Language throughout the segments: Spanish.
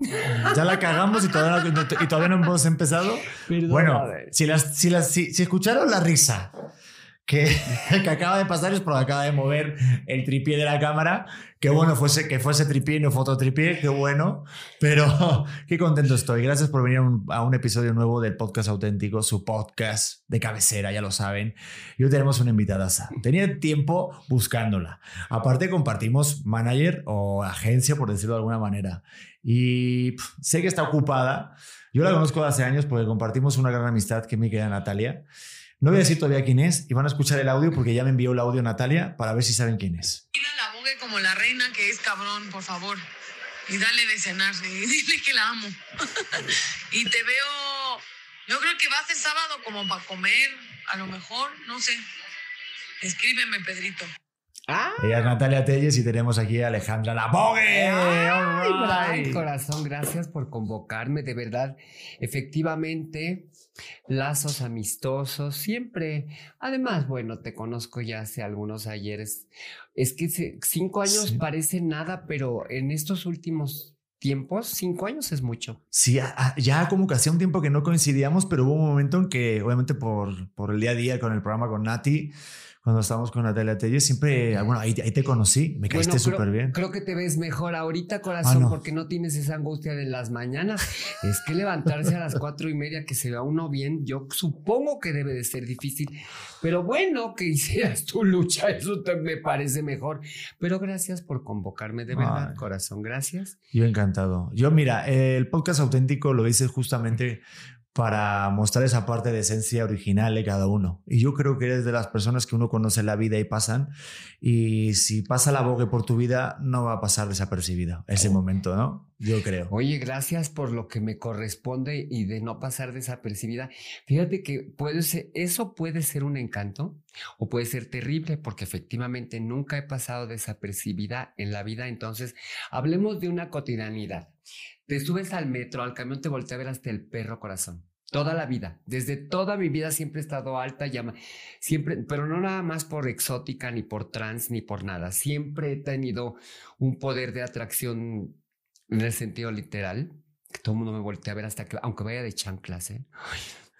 Ya la cagamos y todavía no, y todavía no hemos empezado. bueno, si, las, si, las, si, escucharon la risa que, que, acaba de pasar es porque acaba de mover el tripié de la cámara. Qué bueno fuese que fuese tripié y no fototripié, qué bueno. Pero qué contento estoy. Gracias por venir a un, episodio nuevo del Podcast Auténtico, su podcast de cabecera, ya lo saben. Y hoy tenemos una invitada. Tenía tiempo buscándola. Aparte compartimos manager o agencia, por decirlo de alguna manera y sé que está ocupada. Yo la conozco hace años porque compartimos una gran amistad que me queda Natalia. No voy a decir todavía quién es y van a escuchar el audio porque ya me envió el audio Natalia para ver si saben quién es. Mira la bogue como la reina que es cabrón, por favor. Y dale de cenar y dile que la amo. y te veo, yo creo que va a ser sábado como para comer, a lo mejor, no sé. Escríbeme, Pedrito. Ella es Natalia Telles y tenemos aquí a Alejandra Labogue. Ay, corazón, gracias por convocarme. De verdad, efectivamente, lazos amistosos, siempre. Además, bueno, te conozco ya hace algunos ayeres. Es que cinco años parece nada, pero en estos últimos tiempos, cinco años es mucho. Sí, ya como que hacía un tiempo que no coincidíamos, pero hubo un momento en que, obviamente, por, por el día a día con el programa con Nati, cuando estábamos con Natalia Telle, siempre, ah, bueno, ahí, ahí te conocí, me caíste súper bien. Creo que te ves mejor ahorita, corazón, ah, porque no tienes esa angustia de las mañanas. es que levantarse a las cuatro y media, que se vea uno bien, yo supongo que debe de ser difícil. Pero bueno, que hicieras tu lucha, eso te, me parece mejor. Pero gracias por convocarme, de verdad, corazón, gracias. Yo encantado. Yo, mira, el podcast auténtico lo hice justamente para mostrar esa parte de esencia original de cada uno. Y yo creo que eres de las personas que uno conoce la vida y pasan. Y si pasa la bogue por tu vida, no va a pasar desapercibida ese oh. momento, ¿no? Yo creo. Oye, gracias por lo que me corresponde y de no pasar desapercibida. Fíjate que puede ser, eso puede ser un encanto o puede ser terrible porque efectivamente nunca he pasado desapercibida en la vida. Entonces, hablemos de una cotidianidad. Te subes al metro, al camión, te voltea a ver hasta el perro corazón. Toda la vida, desde toda mi vida siempre he estado alta, llama, siempre, pero no nada más por exótica, ni por trans, ni por nada. Siempre he tenido un poder de atracción en el sentido literal, que todo el mundo me voltea a ver hasta que, aunque vaya de chanclas, ¿eh?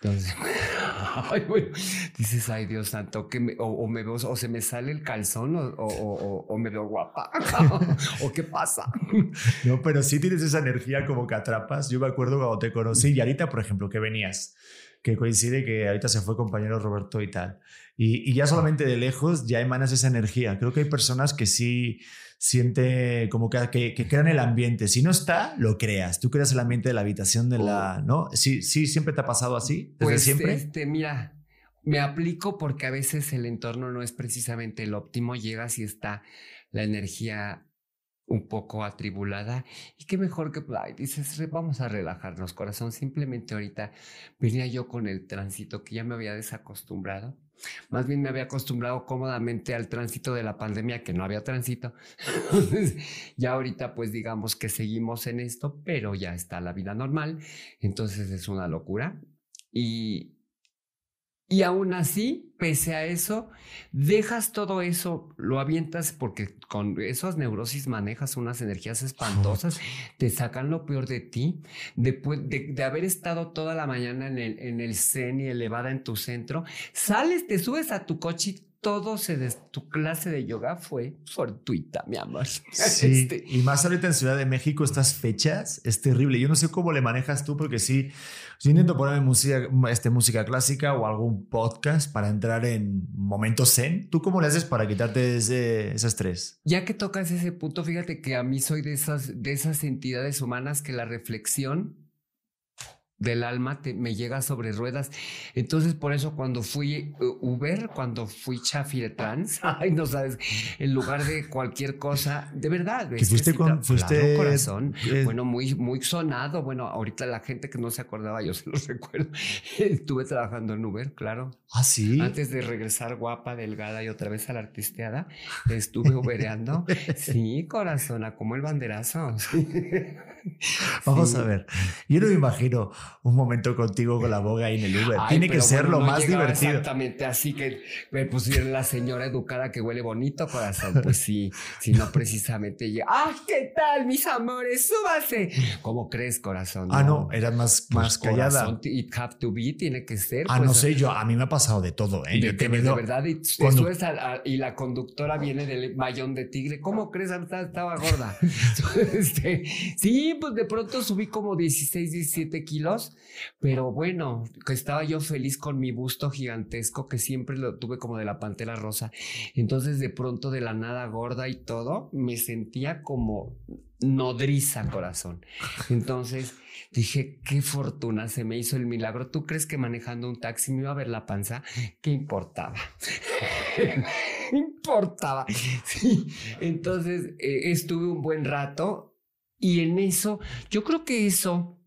Entonces, ay, bueno, dices, ay Dios santo, que me, o, me veo, o se me sale el calzón, o, o, o me veo guapa, o qué pasa. No, pero sí tienes esa energía como que atrapas. Yo me acuerdo cuando te conocí, y ahorita, por ejemplo, que venías, que coincide que ahorita se fue compañero Roberto y tal. Y, y ya solamente de lejos ya emanas esa energía. Creo que hay personas que sí siente como que, que, crean el ambiente. Si no está, lo creas. Tú creas el ambiente de la habitación de la, oh. ¿no? Sí, sí, siempre te ha pasado así. Desde pues, siempre. Este, mira, me aplico porque a veces el entorno no es precisamente el óptimo. Llegas y está la energía un poco atribulada y qué mejor que ay, dices vamos a relajarnos corazón simplemente ahorita venía yo con el tránsito que ya me había desacostumbrado más bien me había acostumbrado cómodamente al tránsito de la pandemia, que no había tránsito. ya ahorita pues digamos que seguimos en esto, pero ya está la vida normal. Entonces es una locura. Y, y aún así, pese a eso, dejas todo eso, lo avientas porque con esas neurosis manejas unas energías espantosas, te sacan lo peor de ti. Después de, haber estado toda la mañana en el, en el zen y elevada en tu centro, sales, te subes a tu coche todo se des tu clase de yoga fue fortuita, mi amor. Sí, este y más ahorita en Ciudad de México estas fechas es terrible. Yo no sé cómo le manejas tú porque sí, yo intento ponerme música, este, música clásica o algún podcast para entrar en momentos zen. ¿Tú cómo le haces para quitarte ese, ese estrés? Ya que tocas ese punto, fíjate que a mí soy de esas, de esas entidades humanas que la reflexión del alma me llega sobre ruedas. Entonces, por eso cuando fui eh, Uber, cuando fui Chafi de trans, ay, no sabes, en lugar de cualquier cosa, de verdad. Que fuiste con, fuiste, corazón. Bueno, muy, muy sonado. Bueno, ahorita la gente que no se acordaba, yo se los recuerdo. Estuve trabajando en Uber, claro. Ah, sí. Antes de regresar guapa, delgada y otra vez a la artisteada, estuve ubereando. sí, corazón, como el banderazo. Vamos a ver. Yo no me imagino un momento contigo con la boga ahí en el Uber. Tiene que ser lo más divertido. Exactamente, así que me pusieron la señora educada que huele bonito, corazón. Pues sí, si no precisamente yo, ¡ay, qué tal, mis amores! ¡Súbase! ¿Cómo crees, corazón? Ah, no, era más, pues más callada. it have to be, tiene que ser. Ah, no pues, sé, yo, a mí me ha pasado de todo, ¿eh? De, de verdad, y, cuando... y la conductora viene del mayón de tigre. ¿Cómo crees? Estaba gorda. este, sí, pues de pronto subí como 16, 17 kilos, pero bueno, que estaba yo feliz con mi busto gigantesco que siempre lo tuve como de la pantera rosa. Entonces de pronto de la nada gorda y todo, me sentía como nodriza corazón. Entonces dije, qué fortuna, se me hizo el milagro. ¿Tú crees que manejando un taxi me iba a ver la panza? ¿Qué importaba? importaba. Sí. Entonces eh, estuve un buen rato y en eso, yo creo que eso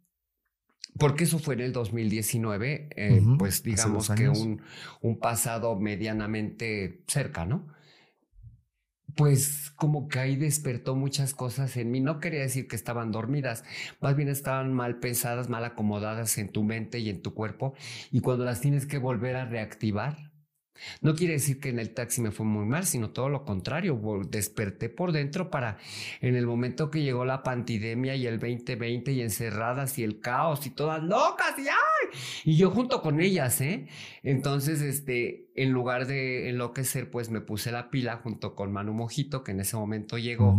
porque eso fue en el 2019, eh, pues digamos que un, un, pasado medianamente cerca, ¿no? Pues como que ahí despertó muchas cosas en mí. No quería decir que estaban dormidas, más bien estaban mal pensadas, mal acomodadas en tu mente y en tu cuerpo. Y cuando las tienes que volver a reactivar, no quiere decir que en el taxi me fue muy mal, sino todo lo contrario. Desperté por dentro para en el momento que llegó la pandemia y el 2020 y encerradas y el caos y todas locas y ¡ay! Y yo junto con ellas, ¿eh? Entonces, este, en lugar de enloquecer, pues me puse la pila junto con Manu Mojito, que en ese momento llegó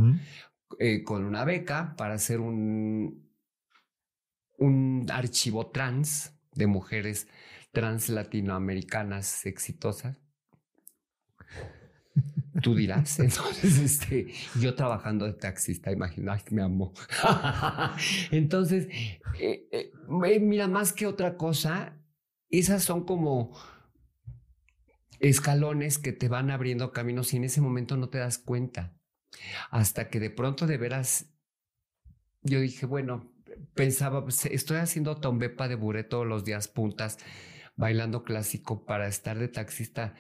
eh, con una beca para hacer un, un archivo trans de mujeres trans latinoamericanas exitosas. Tú dirás, entonces, este, yo trabajando de taxista, imagina, me amo. entonces, eh, eh, mira, más que otra cosa, esas son como escalones que te van abriendo caminos y en ese momento no te das cuenta. Hasta que de pronto de veras, yo dije, bueno, pensaba, pues, estoy haciendo tombepa de buré todos los días puntas bailando clásico para estar de taxista.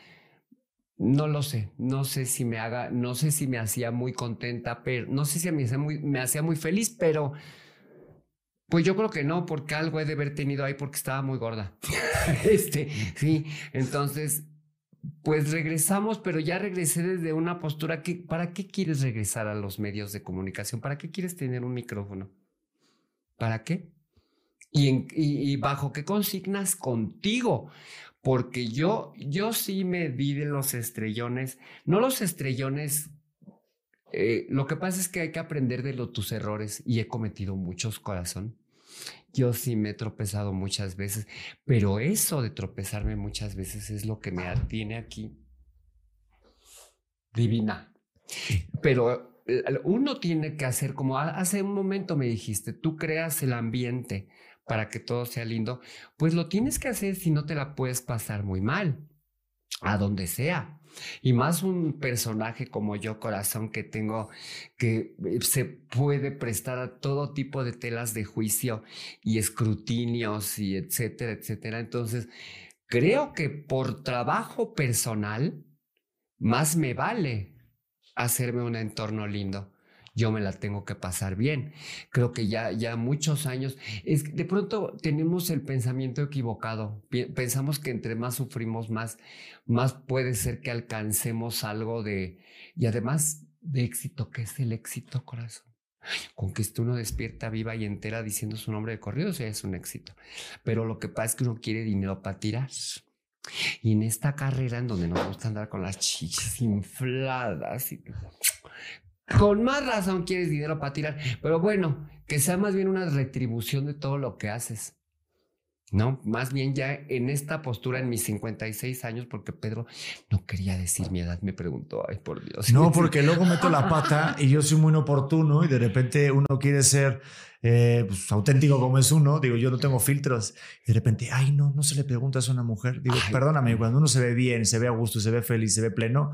No lo sé, no sé si me haga, no sé si me hacía muy contenta, pero no sé si me hacía muy, me hacía muy feliz, pero pues yo creo que no, porque algo he de haber tenido ahí porque estaba muy gorda. este, sí, entonces, pues regresamos, pero ya regresé desde una postura que, ¿para qué quieres regresar a los medios de comunicación? ¿Para qué quieres tener un micrófono? ¿Para qué? Y, bajo qué consignas contigo. Porque yo, yo sí me di de los estrellones, no los estrellones eh, lo que pasa es que hay que aprender de lo, tus errores y he cometido muchos corazón. Yo sí me he tropezado muchas veces, pero eso de tropezarme muchas veces es lo que me tiene aquí divina. Pero eh, uno tiene que hacer como hace un momento me dijiste, tú creas el ambiente para que todo sea lindo, pues lo tienes que hacer si no te la puedes pasar muy mal, a donde sea. Y más un personaje como yo, corazón, que tengo, que eh, se puede prestar a todo tipo de telas de juicio y escrutinios y etcétera, etcétera. Entonces, creo que por trabajo personal, más me vale hacerme un entorno lindo yo me la tengo que pasar bien. Creo que ya, ya muchos años, es de pronto tenemos el pensamiento equivocado. Pensamos que entre más sufrimos, más, más puede ser que alcancemos algo de, y además de éxito. ¿Qué es el éxito, corazón? Con que esté uno despierta viva y entera diciendo su nombre de corrido, o es un éxito. Pero lo que pasa es que uno quiere dinero para tirar. Y en esta carrera en donde nos gusta andar con las chichas infladas y con más razón quieres dinero para tirar. Pero bueno, que sea más bien una retribución de todo lo que haces. No, más bien ya en esta postura en mis 56 años, porque Pedro no quería decir mi edad, me preguntó, ay por Dios. No, porque luego meto la pata y yo soy muy inoportuno y de repente uno quiere ser eh, pues, auténtico como es uno, digo, yo no tengo filtros y de repente, ay no, no se le pregunta a una mujer. Digo, perdóname, cuando uno se ve bien, se ve a gusto, se ve feliz, se ve pleno,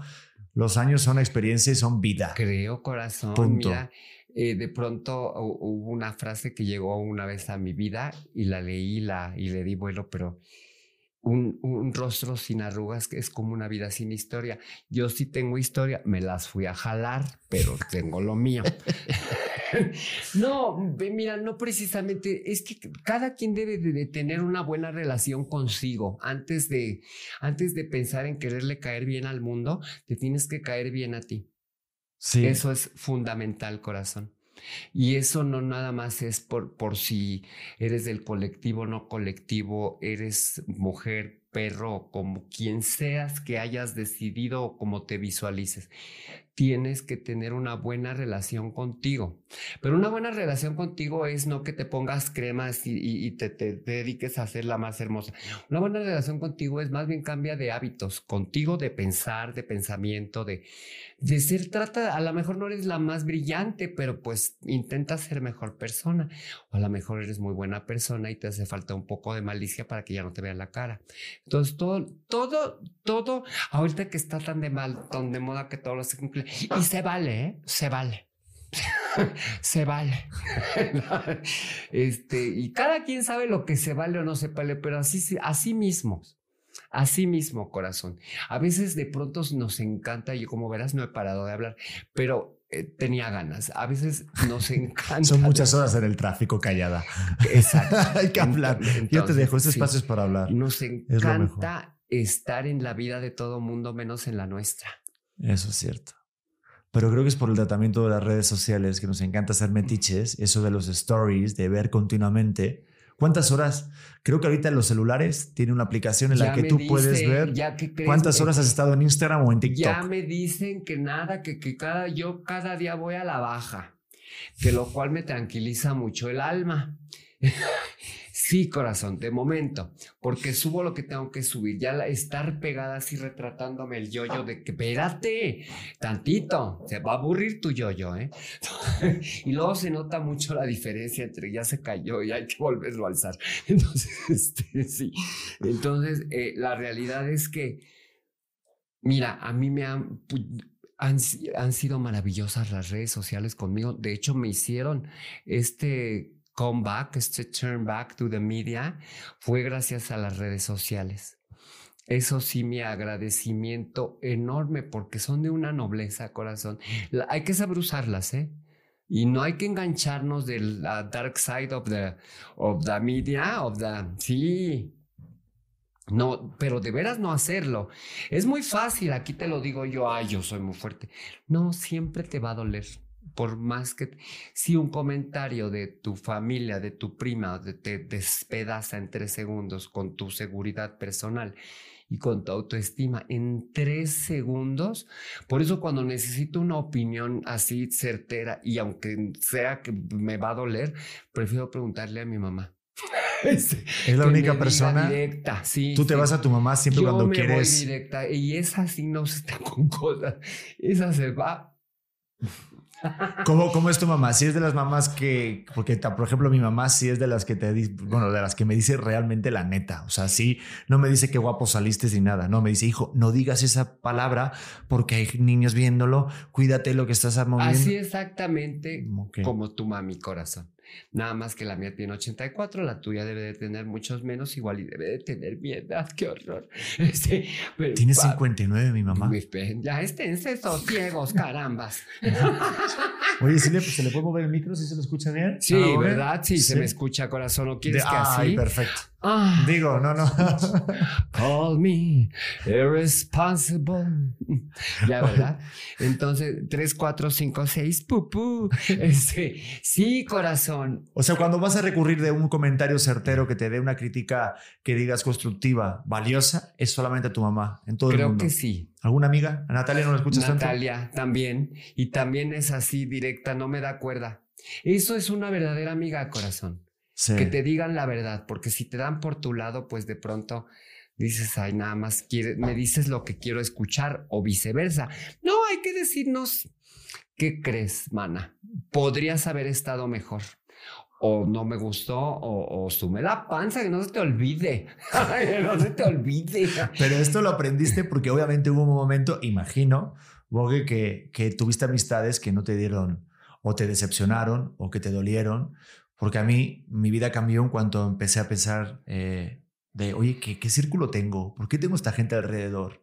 los años son experiencia y son vida. Creo, corazón. Mira, eh, de pronto hubo una frase que llegó una vez a mi vida y la leí la, y le di vuelo, pero un, un, rostro sin arrugas es como una vida sin historia. Yo sí tengo historia, me las fui a jalar, pero tengo lo mío. no, mira, no precisamente, es que cada quien debe de tener una buena relación consigo. Antes de, antes de pensar en quererle caer bien al mundo, te tienes que caer bien a ti. Sí. Eso es fundamental, corazón. Y eso no nada más es por, por si eres del colectivo, no colectivo, eres mujer, perro, como quien seas que hayas decidido o como te visualices tienes que tener una buena relación contigo. Pero una buena relación contigo es no que te pongas cremas y, te, dediques a ser la más hermosa. Una buena relación contigo es más bien cambia de hábitos, contigo de pensar, de pensamiento, de, de ser, trata, a lo mejor no eres la más brillante, pero pues intenta ser mejor persona. O a lo mejor eres muy buena persona y te hace falta un poco de malicia para que ya no te vean la cara. Entonces, todo, todo, todo, ahorita que está tan de mal, tan de moda que todo lo se cumple, y se vale, ¿eh? Se vale. se vale. este, y cada quien sabe lo que se vale o no se vale, pero así, así mismo. Así mismo, corazón. A veces de pronto nos encanta, y como verás no he parado de hablar, pero eh, tenía ganas. A veces nos encanta. Son muchas horas en el tráfico callada. Exacto. Hay que hablar. Yo te dejo, ese espacio es para hablar. Nos encanta estar en la vida de todo mundo menos en la nuestra. Eso es cierto pero creo que es por el tratamiento de las redes sociales que nos encanta hacer metiches, eso de los stories, de ver continuamente. ¿Cuántas horas? Creo que ahorita en los celulares tiene una aplicación en la que tú puedes ver cuántas horas has estado en Instagram o en TikTok. Ya me dicen que nada, que, que cada, yo cada día voy a la baja, que lo cual me tranquiliza mucho el alma. Sí, corazón, de momento, porque subo lo que tengo que subir. Ya estar pegada así retratándome el yoyo de que espérate, tantito, se va a aburrir tu yoyo, ¿eh? y luego se nota mucho la diferencia entre ya se cayó y hay que volverlo a alzar. Entonces, este, sí. Entonces, eh, la realidad es que, mira, a mí me han, han, han sido maravillosas las redes sociales conmigo. De hecho, me hicieron este come back, este turn back to the media, fue gracias a las redes sociales. Eso sí, mi agradecimiento enorme porque son de una nobleza, corazón. hay que saber usarlas, ¿eh? Y no hay que engancharnos de la dark side of the, of the media, of the... Sí, no, pero de veras no hacerlo. Es muy fácil, aquí te lo digo yo, ay, yo soy muy fuerte. No, siempre te va a doler por más que si un comentario de tu familia, de tu prima, te despedaza en tres segundos con tu seguridad personal y con tu autoestima en tres segundos. Por eso cuando necesito una opinión así certera y aunque sea que me va a doler, prefiero preguntarle a mi mamá. es la única persona. Directa, sí. Tú te vas a tu mamá siempre cuando me quieres. Voy directa y esa sí no se está con cosas. Esa se va ¿Cómo, ¿Cómo, es tu mamá? Si es de las mamás que, porque por ejemplo mi mamá sí es de las que te bueno, de las que me dice realmente la neta. O sea, sí, no me dice qué guapo saliste ni nada. No, me dice, hijo, no digas esa palabra porque hay niños viéndolo. Cuídate lo que estás moviendo. Así exactamente como tu mami, corazón. Nada más que la mía tiene 84, la tuya debe de tener muchos menos, igual y debe de tener miedo. ¡Qué horror! Este, tiene 59, mi mamá. Ya estén esos ciegos, carambas. Oye, ¿se le puede mover el micro si se lo escucha bien? Sí, ¿verdad? Sí, se me escucha corazón. ¿O quieres que así? Ay, perfecto. Ah. Digo, no, no. Call me irresponsible. ya, ¿verdad? Entonces, 3, 4, 5, 6, pupú. Este, sí, corazón. O sea, cuando vas a recurrir de un comentario certero que te dé una crítica que digas constructiva, valiosa, es solamente a tu mamá en todo Creo el mundo. Creo que sí. ¿Alguna amiga? ¿A Natalia no la escuchas Natalia también. Y también es así, directa, no me da cuerda. Eso es una verdadera amiga, corazón. Que te digan la verdad, porque si te dan por tu lado, pues de pronto dices, ay, nada más quiere, me dices lo que quiero escuchar o viceversa. No, hay que decirnos, ¿qué crees, mana? Podrías haber estado mejor. O no me gustó, o, o sume la panza, que no se te olvide. no se te olvide. Pero esto lo aprendiste porque obviamente hubo un momento, imagino, Bogue, que, que tuviste amistades que no te dieron o te decepcionaron o que te dolieron porque a mí mi vida cambió en cuanto empecé a pensar eh, de, oye, ¿qué, ¿qué, círculo tengo? ¿Por qué tengo esta gente alrededor?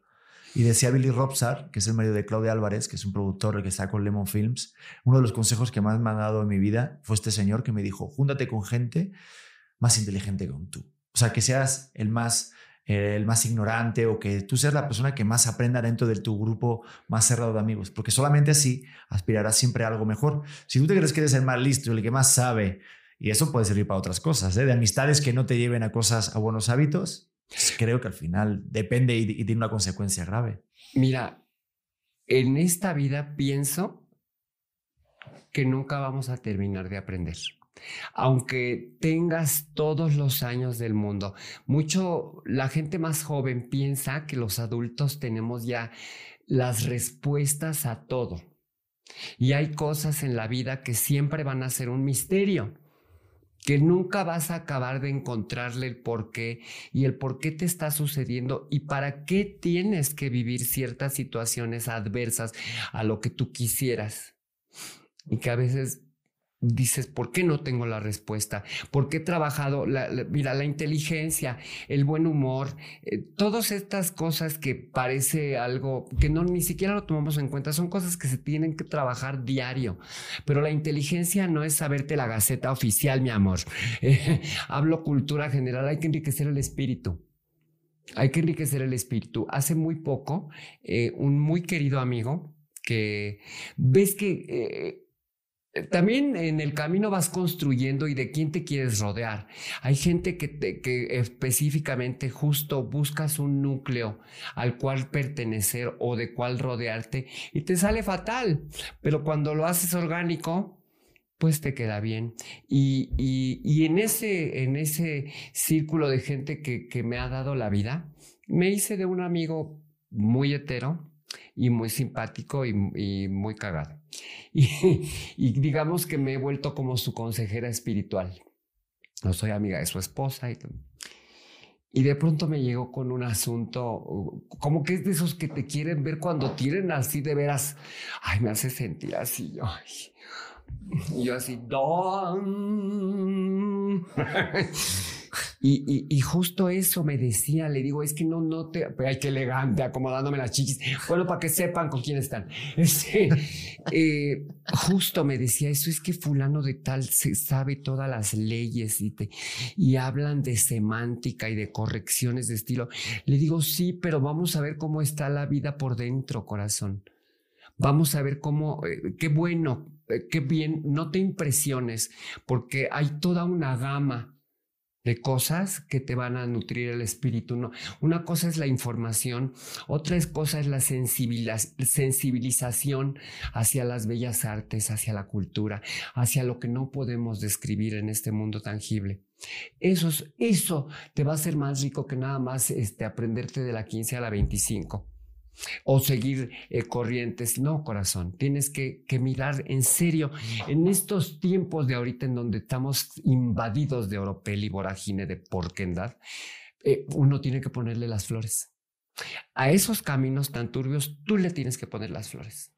Y decía Billy Robsar, que es el marido de Claudia Álvarez, que es un productor que está con Lemon Films, uno de los consejos que más me ha dado en mi vida fue este señor que me dijo, júntate con gente más inteligente que tú. O sea, que seas el más el más ignorante o que tú seas la persona que más aprenda dentro de tu grupo más cerrado de amigos, porque solamente así aspirarás siempre a algo mejor. Si tú te crees que eres el más listo, el que más sabe, y eso puede servir para otras cosas, ¿eh? de amistades que no te lleven a cosas, a buenos hábitos, pues creo que al final depende y, y tiene una consecuencia grave. Mira, en esta vida pienso que nunca vamos a terminar de aprender aunque tengas todos los años del mundo. Mucho, la gente más joven piensa que los adultos tenemos ya las respuestas a todo. Y hay cosas en la vida que siempre van a ser un misterio, que nunca vas a acabar de encontrarle el por qué y el por qué te está sucediendo y para qué tienes que vivir ciertas situaciones adversas a lo que tú quisieras. Y que a veces dices, ¿por qué no tengo la respuesta? ¿Por qué he trabajado, la, mira, la inteligencia, el buen humor, eh, todas estas cosas que parece algo que no ni siquiera lo tomamos en cuenta, son cosas que se tienen que trabajar diario. Pero la inteligencia no es saberte la gaceta oficial, mi amor. hablo cultura general, hay que enriquecer el espíritu. Hay que enriquecer el espíritu. Hace muy poco, eh, un muy querido amigo que ves que eh, también en el camino vas construyendo y de quién te quieres rodear. Hay gente que, que específicamente justo buscas un núcleo al cual pertenecer o de cuál rodearte y te sale fatal, pero cuando lo haces orgánico, pues te queda bien. Y, y, en, ese, en ese círculo de gente que, que me ha dado la vida, me hice de un amigo muy hetero y muy simpático y, muy cagado. Y, digamos que me he vuelto como su consejera espiritual. No soy amiga de su esposa y, de pronto me llegó con un asunto, como que es de esos que te quieren ver cuando tienen así de veras. Ay, me hace sentir así. Yo, y yo así, don. Y, justo eso me decía, le digo, es que no, no te, ay, qué elegante, acomodándome las chichis. Bueno, para que sepan con quién están. Este, eh, justo me decía eso, es que fulano de tal sabe todas las leyes y, te, y hablan de semántica y de correcciones de estilo. Le digo, sí, pero vamos a ver cómo está la vida por dentro, corazón. Vamos a ver cómo, eh, qué bueno, eh, qué bien, no te impresiones, porque hay toda una gama de cosas que te van a nutrir el espíritu. Una cosa es la información, otra cosa es la sensibilización hacia las bellas artes, hacia la cultura, hacia lo que no podemos describir en este mundo tangible. Eso, eso te va a hacer más rico que nada más este, aprenderte de la 15 a la 25 o seguir eh, corrientes. No, corazón, tienes que, mirar en serio en estos tiempos de ahorita en donde estamos invadidos de oropel y vorágine de porquendad, eh, uno tiene que ponerle las flores. A esos caminos tan turbios, tú le tienes que poner las flores.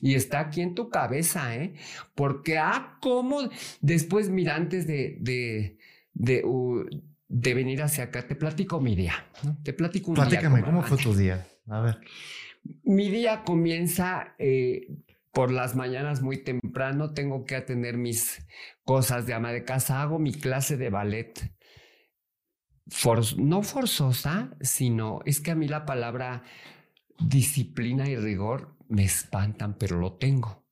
Y está aquí en tu cabeza, ¿eh? Porque, ah, ¿cómo? Después, mira, antes de, de, de, venir hacia acá, te platico mi día. Te platico un Platícame, ¿cómo fue tu día? A ver. Mi día comienza eh, por las mañanas muy temprano. Tengo que atender mis cosas de ama de casa. Hago mi clase de ballet. no forzosa, sino es que a mí la palabra disciplina y rigor me espantan, pero lo tengo.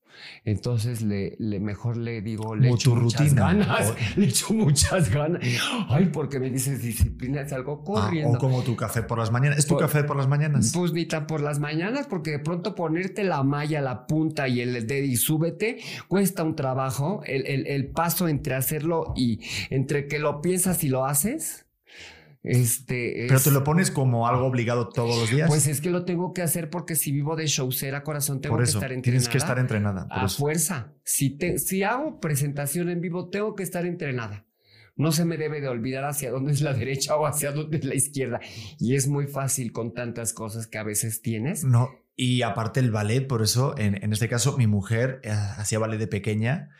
Entonces le, mejor le digo, le echo muchas ganas, le echo muchas ganas. Ay, porque me dices disciplina, es algo ah, corriendo. o como tu café por las mañanas. ¿Es tu café por las mañanas? Pues ni tan por las mañanas, porque de pronto ponerte la malla, la punta y el dedo y súbete, cuesta un trabajo. El, el paso entre hacerlo y entre que lo piensas y lo haces este, Pero te lo pones como algo obligado todos los días. Pues es que lo tengo que hacer porque si vivo de showcera, corazón, tengo que estar entrenada. Tienes que estar entrenada. a fuerza. Si, te, si hago presentación en vivo, tengo que estar entrenada. No se me debe de olvidar hacia dónde es la derecha o hacia dónde es la izquierda. Y es muy fácil con tantas cosas que a veces tienes. No, y aparte el ballet, por eso, en, en este caso, mi mujer eh, hacía ballet de pequeña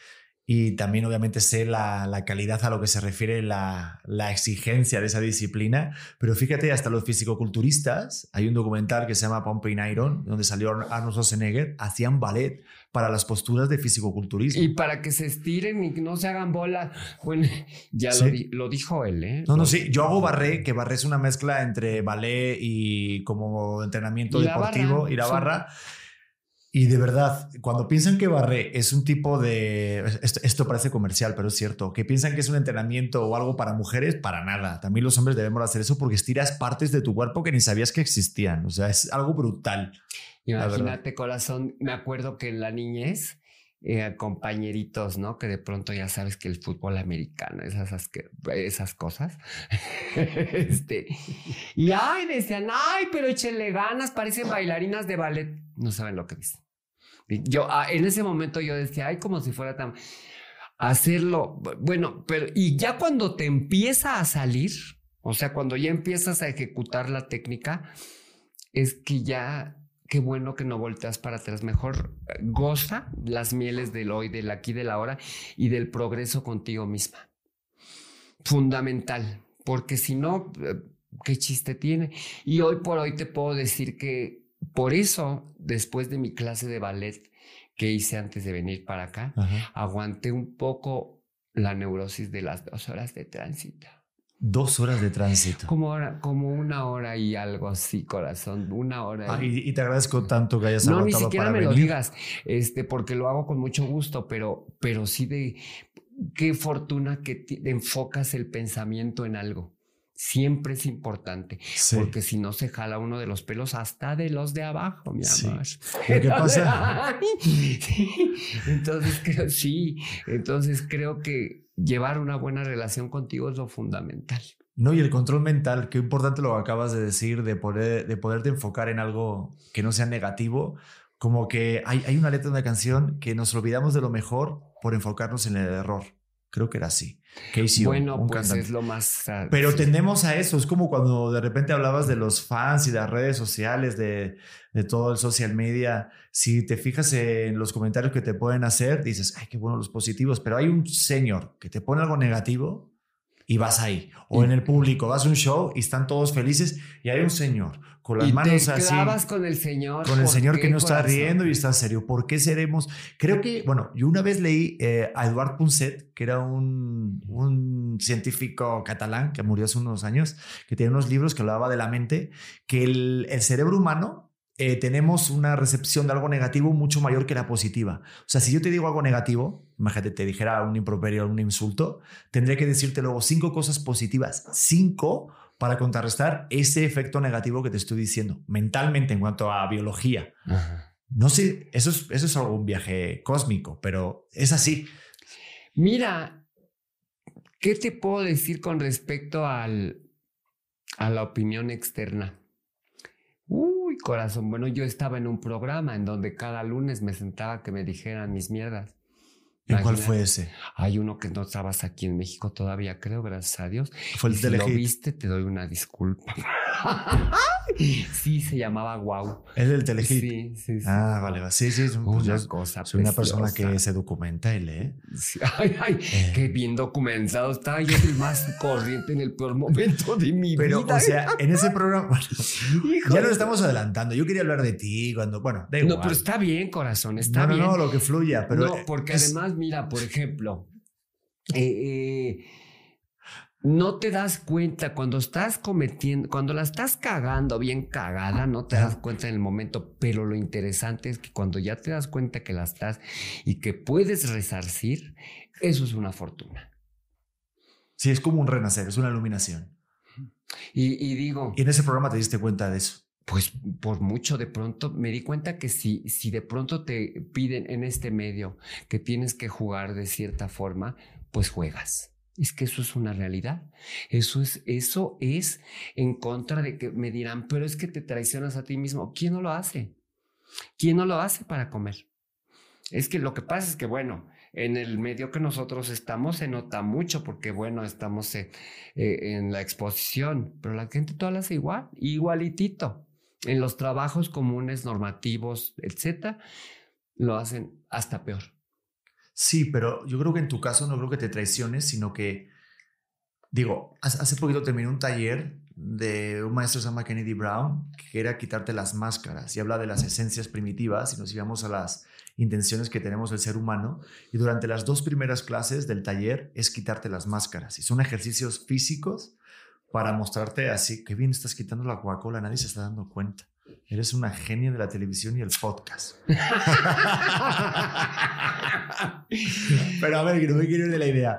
y también obviamente sé la, calidad a lo que se refiere la, la, exigencia de esa disciplina, pero fíjate, hasta los fisicoculturistas, hay un documental que se llama Pumping Iron, donde salió Arnold Schwarzenegger, hacían ballet para las posturas de fisicoculturismo. Y para que se estiren y no se hagan bolas. Bueno, ya lo, dijo él, ¿eh? No, no, sí, yo hago barré, que barré es una mezcla entre ballet y como entrenamiento deportivo, y la barra. Y de verdad, cuando piensan que barré es un tipo de... Esto, parece comercial, pero es cierto. Que piensan que es un entrenamiento o algo para mujeres, para nada. También los hombres debemos hacer eso porque estiras partes de tu cuerpo que ni sabías que existían. O sea, es algo brutal. Imagínate, corazón. Me acuerdo que en la niñez... Eh, compañeritos, ¿no? Que de pronto ya sabes que el fútbol americano, esas, esas cosas. este, y ay, decían, ay, pero échenle ganas, parecen bailarinas de ballet. No saben lo que dicen. Yo, ah, en ese momento yo decía, ay, como si fuera tan... Hacerlo, bueno, pero y ya cuando te empieza a salir, o sea, cuando ya empiezas a ejecutar la técnica, es que ya, qué bueno que no volteas para atrás, mejor eh, goza las mieles del hoy, del aquí, del ahora y del progreso contigo misma. Fundamental, porque si no, eh, ¿qué chiste tiene? Y hoy por hoy te puedo decir que por eso, después de mi clase de ballet que hice antes de venir para acá, aguanté un poco la neurosis de las dos horas de tránsito. Dos horas de tránsito. Como, como una hora y algo así, corazón. Una hora. Ah, y, te agradezco tanto que hayas no, ni siquiera me lo digas, este, porque lo hago con mucho gusto, pero, pero sí de qué fortuna que enfocas el pensamiento en algo siempre es importante, porque si no se jala uno de los pelos hasta de los de abajo, mi amor. ¿Qué pasa? entonces creo, sí, entonces creo que llevar una buena relación contigo es lo fundamental. No, y el control mental, qué importante lo que acabas de decir, de, poder, de poderte enfocar en algo que no sea negativo, como que hay, hay una letra de una canción que nos olvidamos de lo mejor por enfocarnos en el error. Creo que era así. Casey bueno, pues es lo más. Pero tendemos a eso. Es como cuando de repente hablabas de los fans y de las redes sociales, de, de, todo el social media. Si te fijas en los comentarios que te pueden hacer, dices, ay, qué bueno los positivos. Pero hay un señor que te pone algo negativo y vas ahí. O en el público, vas a un show y están todos felices y hay un señor con las manos te así. con el Señor. Con el Señor que no está riendo y está serio. ¿Por qué seremos? Creo que, bueno, yo una vez leí eh, a Eduard Punset, que era un, un, científico catalán que murió hace unos años, que tiene unos libros que hablaba de la mente, que el, el cerebro humano eh, tenemos una recepción de algo negativo mucho mayor que la positiva. O sea, si yo te digo algo negativo, imagínate, te dijera un improperio, un insulto, tendré que decirte luego cinco cosas positivas, cinco para contrarrestar ese efecto negativo que te estoy diciendo, mentalmente en cuanto a biología. No sé, eso es, eso es algo un viaje cósmico, pero es así. Mira, ¿qué te puedo decir con respecto al, a la opinión externa? Uy, corazón, bueno, yo estaba en un programa en donde cada lunes me sentaba que me dijeran mis mierdas. ¿Y cuál fue ese? Hay uno que no estabas aquí en México todavía, creo, gracias a Dios. Fue el y si lo viste, te doy una disculpa. sí, se llamaba Wow. ¿Es del Telehit? Sí, sí, sí. Ah, vale, va. Sí, sí. Pues una cosa soy una persona que se documenta y lee. Ay, ay, eh. qué bien documentado está. Yo el más corriente en el peor momento de mi vida. Pero, o sea, en ese programa. ya nos estamos adelantando. Yo quería hablar de ti cuando. Bueno, da igual. No, pero está bien, corazón. Está bien. No, no, lo que fluya. Pero no, porque además, mira, por ejemplo. eh, eh no te das cuenta cuando estás cometiendo, cuando la estás cagando bien cagada, no te das cuenta en el momento, pero lo interesante es que cuando ya te das cuenta que la estás y que puedes resarcir, eso es una fortuna. Sí, es como un renacer, es una iluminación. Y, digo... Y en ese programa te diste cuenta de eso. Pues por mucho de pronto me di cuenta que si, si de pronto te piden en este medio que tienes que jugar de cierta forma, pues juegas. Es que eso es una realidad. Eso es, eso es en contra de que me dirán, pero es que te traicionas a ti mismo. ¿Quién no lo hace? ¿Quién no lo hace para comer? Es que lo que pasa es que, bueno, en el medio que nosotros estamos se nota mucho porque, bueno, estamos eh, eh, en la exposición, pero la gente toda la hace igual, igualitito. En los trabajos comunes, normativos, etcétera, lo hacen hasta peor. Sí, pero yo creo que en tu caso no creo que te traiciones, sino que, digo, hace poquito terminé un taller de un maestro que se llama Kennedy Brown, que era quitarte las máscaras y habla de las esencias primitivas y nos íbamos a las intenciones que tenemos el ser humano. Y durante las dos primeras clases del taller es quitarte las máscaras. Y son ejercicios físicos para mostrarte así, que bien estás quitando la Coca-Cola, nadie se está dando cuenta. Eres una genia de la televisión y el podcast. Pero a ver, no me quiero ir de la idea.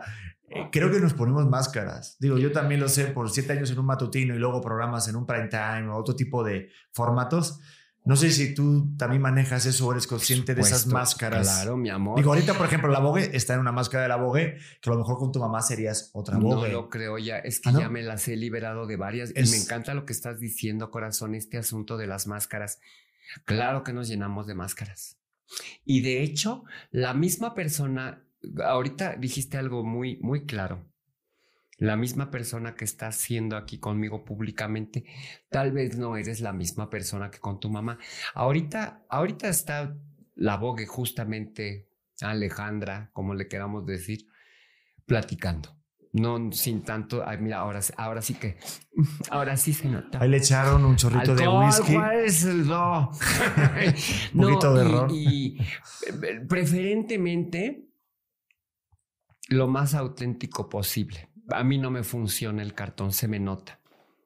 Eh, creo que nos ponemos máscaras. Digo, yo también lo sé por siete años en un matutino y luego programas en un prime time o otro tipo de formatos. No sé si tú también manejas eso o eres consciente de esas máscaras. Claro, mi amor. Digo, ahorita, por ejemplo, la Vogue está en una máscara de la Vogue, que a lo mejor con tu mamá serías otra Vogue. No lo creo ya, es que ¿Ah, ya me las he liberado de varias. Y me encanta lo que estás diciendo, corazón, este asunto de las máscaras. Claro que nos llenamos de máscaras. Y de hecho, la misma persona, ahorita dijiste algo muy, muy claro la misma persona que estás siendo aquí conmigo públicamente, tal vez no eres la misma persona que con tu mamá. Ahorita, ahorita está la bogue justamente Alejandra, como le queramos decir, platicando. No sin tanto, ay, mira, ahora, ahora sí que, ahora sí se nota. Ahí le echaron un chorrito de whisky. ¿Cuál es el no? un poquito de error. y preferentemente lo más auténtico posible a mí no me funciona el cartón, se me nota,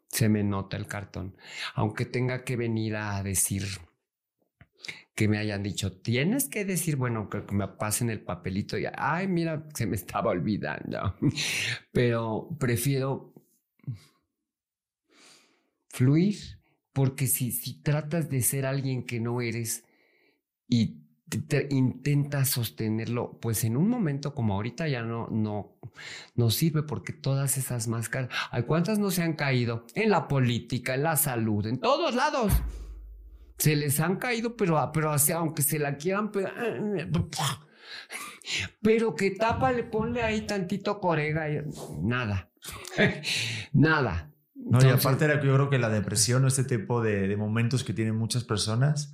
se me nota el cartón. Aunque tenga que venir a decir que me hayan dicho, tienes que decir, bueno, que me pasen el papelito y, ay, mira, se me estaba olvidando. Pero prefiero fluir, porque si, si tratas de ser alguien que no eres y intenta sostenerlo, pues en un momento como ahorita ya no, no, no sirve porque todas esas máscaras, ¿hay cuántas no se han caído? En la política, en la salud, en todos lados. Se les han caído, pero, pero aunque se la quieran, pero, que tapa, le ponle ahí tantito corega y nada, nada. No, y aparte era que yo creo que la depresión o este tipo de, de momentos que tienen muchas personas,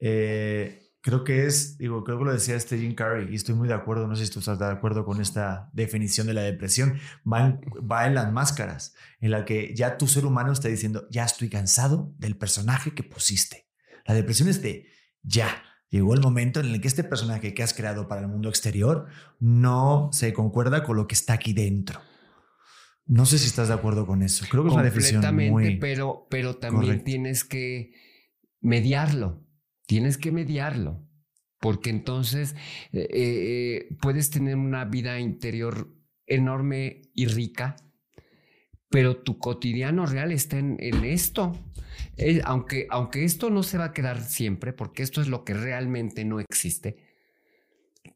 eh, Creo que es, digo, creo que lo decía este Jim Carrey y estoy muy de acuerdo, no sé si tú estás de acuerdo con esta definición de la depresión, va en, va en las máscaras, en la que ya tu ser humano está diciendo, ya estoy cansado del personaje que pusiste. La depresión es de, ya, llegó el momento en el que este personaje que has creado para el mundo exterior no se concuerda con lo que está aquí dentro. No sé si estás de acuerdo con eso. Creo que es una definición muy pero, pero también tienes que mediarlo Tienes que mediarlo, porque entonces eh, eh, puedes tener una vida interior enorme y rica, pero tu cotidiano real está en, esto. Eh, aunque, aunque esto no se va a quedar siempre, porque esto es lo que realmente no existe,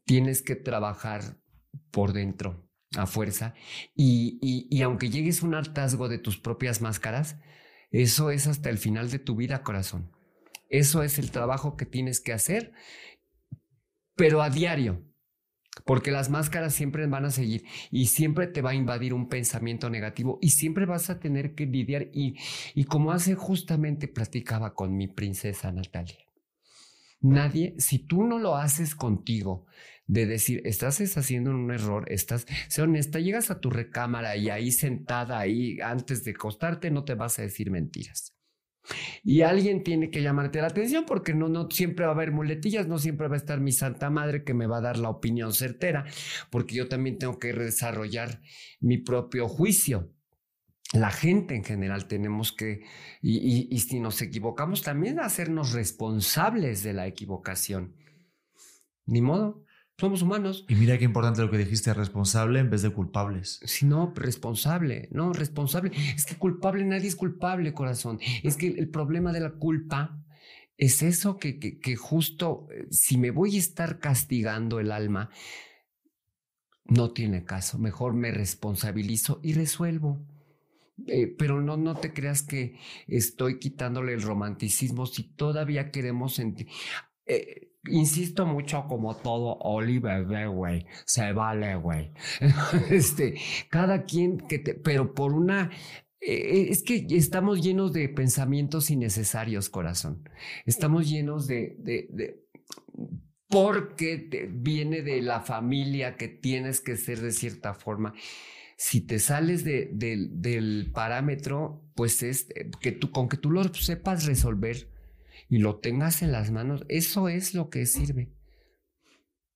tienes que trabajar por dentro a fuerza y, y aunque llegues a un hartazgo de tus propias máscaras, eso es hasta el final de tu vida, corazón. Eso es el trabajo que tienes que hacer, pero a diario, porque las máscaras siempre van a seguir y siempre te va a invadir un pensamiento negativo y siempre vas a tener que lidiar y, y como hace justamente platicaba con mi princesa Natalia. Nadie, si tú no lo haces contigo, de decir, estás haciendo un error, estás, sé honesta, llegas a tu recámara y ahí sentada, ahí antes de acostarte, no te vas a decir mentiras. Y alguien tiene que llamarte la atención porque no, siempre va a haber muletillas, no siempre va a estar mi santa madre que me va a dar la opinión certera, porque yo también tengo que desarrollar mi propio juicio. La gente en general tenemos que, y, y si nos equivocamos, también hacernos responsables de la equivocación. Ni modo. Somos humanos. Y mira qué importante lo que dijiste, responsable en vez de culpables. Sí, no, responsable, no, responsable. Es que culpable, nadie es culpable, corazón. Es que el problema de la culpa es eso que, que, justo eh, si me voy a estar castigando el alma, no tiene caso. Mejor me responsabilizo y resuelvo. Eh, pero no, no te creas que estoy quitándole el romanticismo si todavía queremos sentir. Eh, insisto mucho como todo Oliver güey, se vale, güey. este, cada quien que te, pero por una eh, es que estamos llenos de pensamientos innecesarios, corazón. Estamos llenos de, de, porque viene de la familia que tienes que ser de cierta forma. Si te sales del parámetro, pues es que tú, con que tú lo sepas resolver y lo tengas en las manos, eso es lo que sirve.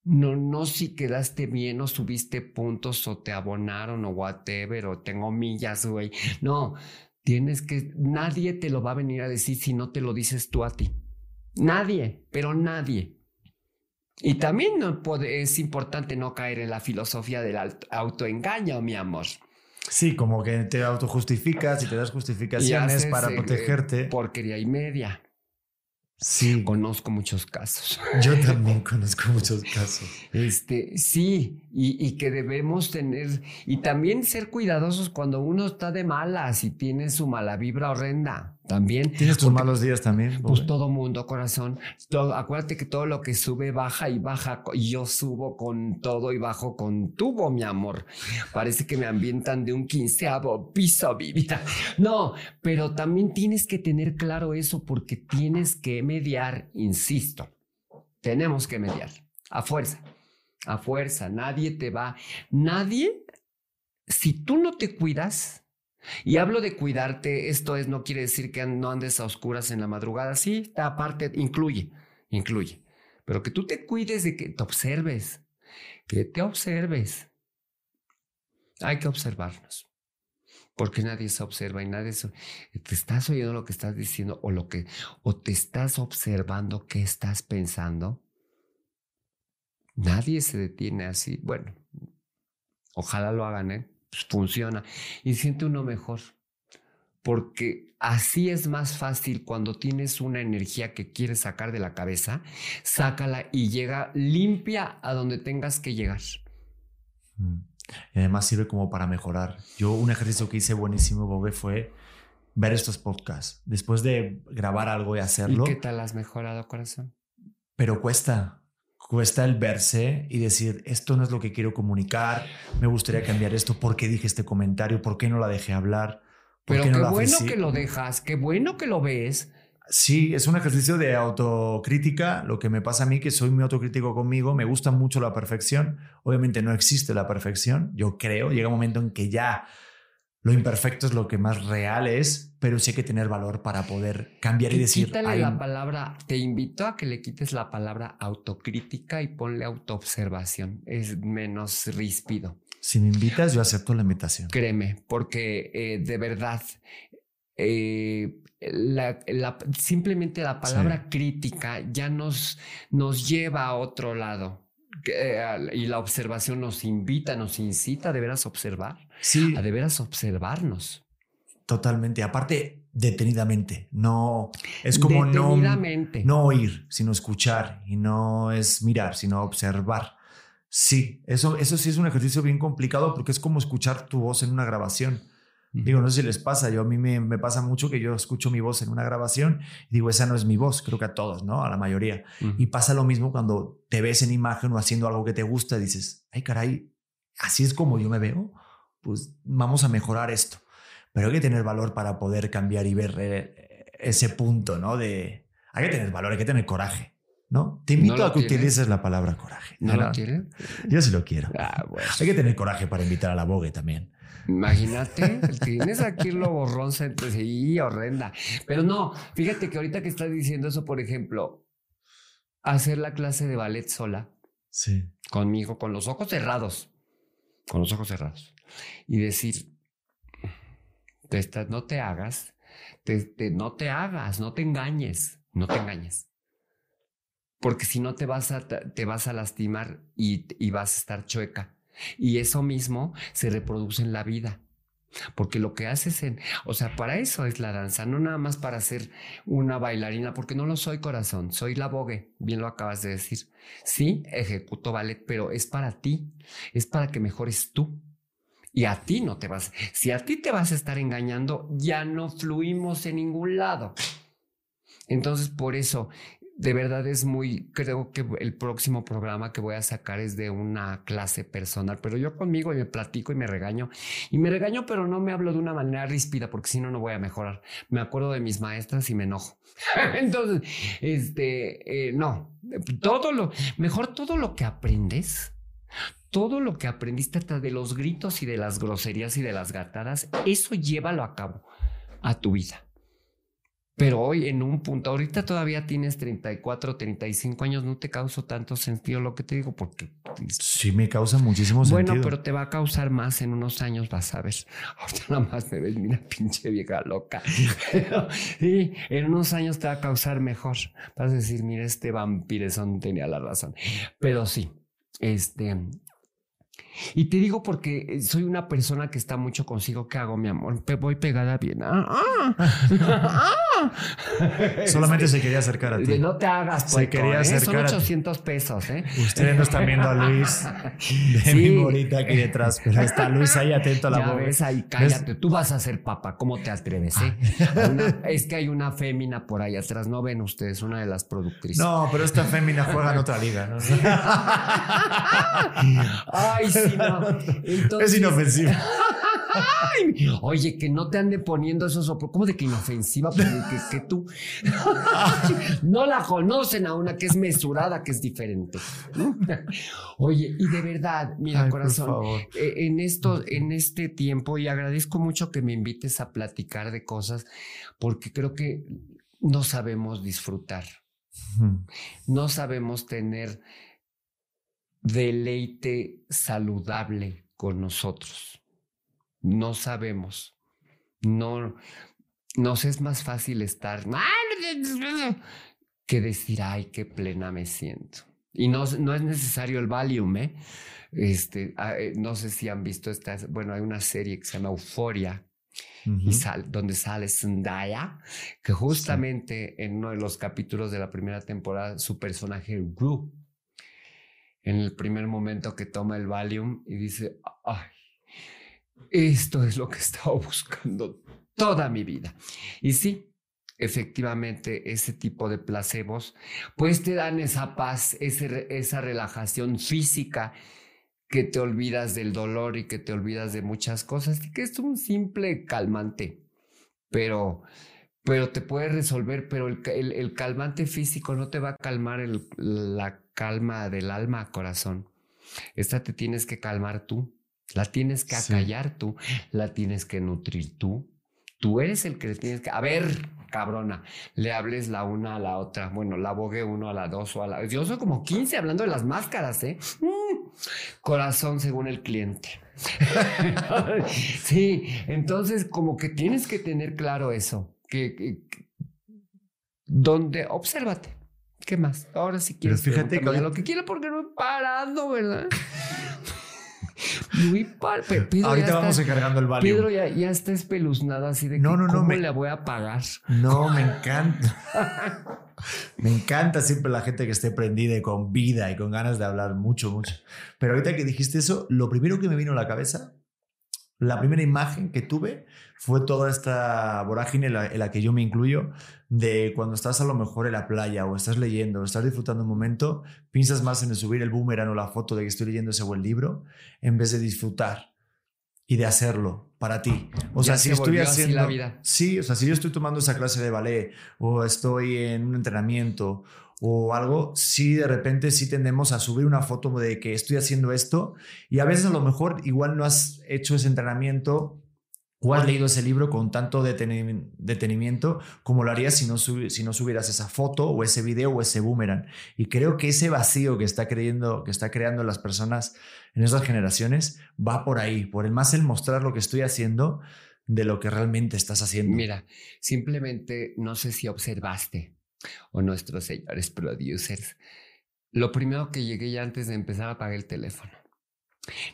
No, no si quedaste bien o subiste puntos o te abonaron o whatever o tengo millas, güey. No, tienes que, nadie te lo va a venir a decir si no te lo dices tú a ti. Nadie, pero nadie. Y también no es importante no caer en la filosofía del autoengaño, mi amor. Sí, como que te autojustificas y te das justificaciones para eh, protegerte. Porquería y media. Sí. Conozco muchos casos. Yo también conozco muchos casos. Este, sí, y, que debemos tener, y también ser cuidadosos cuando uno está de malas y tiene su mala vibra horrenda. También. Tienes tus malos días también. Pues todo mundo, corazón. acuérdate que todo lo que sube baja y baja. Y yo subo con todo y bajo con tubo, mi amor. Parece que me ambientan de un quinceavo piso, mi vida. No, pero también tienes que tener claro eso porque tienes que mediar, insisto. Tenemos que mediar. A fuerza. A fuerza. Nadie te va. Nadie. Si tú no te cuidas, y hablo de cuidarte, esto es, no quiere decir que no andes a oscuras en la madrugada, sí, esta parte incluye, incluye, pero que tú te cuides de que te observes, que te observes. Hay que observarnos, porque nadie se observa y nadie se, te estás oyendo lo que estás diciendo o lo que, o te estás observando qué estás pensando. Nadie se detiene así. Bueno, ojalá lo hagan, ¿eh? Pues, funciona y siente uno mejor. Porque así es más fácil cuando tienes una energía que quieres sacar de la cabeza, sácala y llega limpia a donde tengas que llegar. Mm. Y además sirve como para mejorar. Yo un ejercicio que hice buenísimo, Bobe, fue ver estos podcasts. Después de grabar algo y hacerlo. ¿Y qué tal has mejorado, corazón? Pero cuesta cuesta el verse y decir, esto no es lo que quiero comunicar, me gustaría cambiar esto, ¿por qué dije este comentario? ¿Por qué no la dejé hablar? Pero qué, bueno que lo dejas, qué bueno que lo ves. Sí, es un ejercicio de autocrítica, lo que me pasa a mí, que soy muy autocrítico conmigo, me gusta mucho la perfección, obviamente no existe la perfección, yo creo, llega un momento en que ya lo imperfecto es lo que más real es, pero sí hay que tener valor para poder cambiar y, decir. Quítale la palabra, te invito a que le quites la palabra autocrítica y ponle autoobservación. Es menos ríspido. Si me invitas, yo acepto la invitación. Créeme, porque eh, de verdad, eh, simplemente la palabra crítica ya nos, nos lleva a otro lado. Eh, y la observación nos invita, nos incita a de veras observar, sí. a de veras observarnos. Totalmente. Aparte, detenidamente. No es como no, no oír, sino escuchar. Y no es mirar, sino observar. Sí, eso, eso sí es un ejercicio bien complicado porque es como escuchar tu voz en una grabación. Digo, no sé si les pasa, yo a mí me, me, pasa mucho que yo escucho mi voz en una grabación y digo, esa no es mi voz, creo que a todos, ¿no? A la mayoría. Y pasa lo mismo cuando te ves en imagen o haciendo algo que te gusta, dices, ay caray, así es como yo me veo, pues vamos a mejorar esto. Pero hay que tener valor para poder cambiar y ver eh, ese punto, ¿no? De, hay que tener valor, hay que tener coraje. ¿No? Te invito a que utilices la palabra coraje. ¿No, lo quieres? Yo sí lo quiero. Ah, hay que tener coraje para invitar a la bogue también. Imagínate, tienes aquí lo borrón, sí, horrenda. Pero no, fíjate que ahorita que estás diciendo eso, por ejemplo, hacer la clase de ballet sola. Sí. Conmigo, con los ojos cerrados. Con los ojos cerrados. Y decir, te no te hagas, no te hagas, no te engañes, no te engañes. Porque si no te vas a, te vas a lastimar y, y vas a estar chueca. Y eso mismo se reproduce en la vida. Porque lo que haces en, o sea, para eso es la danza, no nada más para ser una bailarina, porque no lo soy corazón, soy la bogue, bien lo acabas de decir. Sí, ejecuto ballet, pero es para ti, es para que mejores tú. Y a ti no te vas, si a ti te vas a estar engañando, ya no fluimos en ningún lado. Entonces, por eso, de verdad es muy, creo que el próximo programa que voy a sacar es de una clase personal, pero yo conmigo y me platico y me regaño. Y me regaño, pero no me hablo de una manera ríspida, porque si no, no voy a mejorar. Me acuerdo de mis maestras y me enojo. Entonces, este, eh, no, todo lo, mejor todo lo que aprendes todo lo que aprendiste hasta de los gritos y de las groserías y de las gatadas, eso llévalo a cabo a tu vida. Pero hoy en un punto, ahorita todavía tienes 34, 35 años, no te causa tanto sentido lo que te digo, porque... Sí, me causa muchísimo sentido. Bueno, pero te va a causar más en unos años, vas a ver. Ahorita nada más me ves, mira, pinche vieja loca. sí, en unos años te va a causar mejor. Vas a decir, mira, este vampirezón tenía la razón. Pero sí, este, y te digo porque eh, soy una persona que está mucho consigo. ¿Qué hago, mi amor? voy pegada bien. Ah, ah, ah. Solamente se quería acercar a ti. No te hagas, Se quería ¿eh? acercar Son 800 pesos, ¿eh? Ustedes no están viendo a Luis de mi morita aquí detrás, pero está Luis ahí atento a la ya ves ahí, cállate. Tú vas a ser papá. ¿Cómo te atreves, eh? es que hay una fémina por ahí atrás. No ven ustedes, una de las productrices. No, pero esta fémina juega en otra liga, ¿no? Ay, es inofensivo. oye, que no te ande poniendo esos ¿Cómo de que inofensiva? Pues, que, tú no la conocen a una que es mesurada, que es diferente. oye, y de verdad, mira, corazón, eh, en esto, en este tiempo, y agradezco mucho que me invites a platicar de cosas, porque creo que no sabemos disfrutar. No sabemos tener deleite saludable con nosotros. No sabemos. No nos es más fácil estar que decir, ay, qué plena me siento. Y no, no es necesario el Valium, ¿eh? Este, ah, eh, no sé si han visto esta, bueno, hay una serie que se llama Euforia, y sal, donde sale Zendaya, que justamente en uno de los capítulos de la primera temporada su personaje Gru en el primer momento que toma el Valium y dice, ay, esto es lo que he estado buscando toda mi vida. Y sí, efectivamente, ese tipo de placebos, pues te dan esa paz, esa relajación física que te olvidas del dolor y que te olvidas de muchas cosas, y que es un simple calmante, pero pero te puede resolver, pero el, calmante físico no te va a calmar la calma del alma, corazón. Esta te tienes que calmar tú, la tienes que acallar tú, la tienes que nutrir tú. Tú eres el que le tienes que... A ver, cabrona, le hables la una a la otra. Bueno, la bogue uno a la dos o a la... Yo soy como 15 hablando de las máscaras, ¿eh? Mm. Corazón según el cliente. sí, entonces como que tienes que tener claro eso que, donde obsérvate. ¿Qué más? Ahora sí quieres. fíjate que lo que quiero porque no he parado, ¿verdad? Muy Ahorita vamos encargando el valor. Pedro ya, ya, está espeluznado así de no, no, no, ¿cómo me... le voy a pagar? No, me encanta. me encanta siempre la gente que esté prendida y con vida y con ganas de hablar mucho, mucho. Pero ahorita que dijiste eso, lo primero que me vino a la cabeza la primera imagen que tuve fue toda esta vorágine en la, que yo me incluyo, de cuando estás a lo mejor en la playa o estás leyendo o estás disfrutando un momento, piensas más en el subir el boomerang o la foto de que estoy leyendo ese buen libro, en vez de disfrutar y de hacerlo para ti. O sea, si estoy haciendo la vida. Sí, o sea, si yo estoy tomando esa clase de ballet o estoy en un entrenamiento o algo, sí de repente sí tendemos a subir una foto de que estoy haciendo esto y a veces a lo mejor igual no has hecho ese entrenamiento o has leído ese libro con tanto detenimiento como lo harías si no, subieras esa foto o ese video o ese boomerang. Y creo que ese vacío que está, creyendo, que está creando las personas en esas generaciones va por ahí, por el más el mostrar lo que estoy haciendo de lo que realmente estás haciendo. Mira, simplemente no sé si observaste o nuestros señores producers. Lo primero que llegué ya antes de empezar a apagar el teléfono.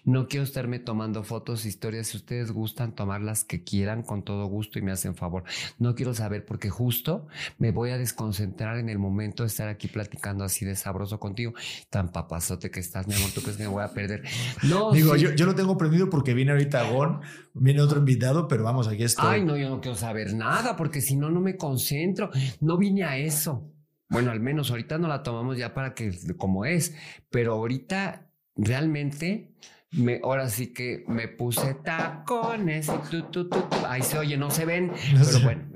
No quiero estarme tomando fotos, historias. Si ustedes gustan, tomar las que quieran con todo gusto y me hacen favor. No quiero saber porque justo me voy a desconcentrar en el momento de estar aquí platicando así de sabroso contigo. Tan papazote que estás, mi amor, tú crees que me voy a perder. No, digo, yo, yo lo tengo prendido porque viene ahorita Gon, viene otro invitado, pero vamos, aquí estoy. Ay, no, yo no quiero saber nada porque si no, no me concentro. No vine a eso. Bueno, al menos ahorita no la tomamos ya para que como es, pero ahorita realmente me, ahora sí que me puse tacones y tu, tu, tu, ahí se oye, no se ven, pero bueno.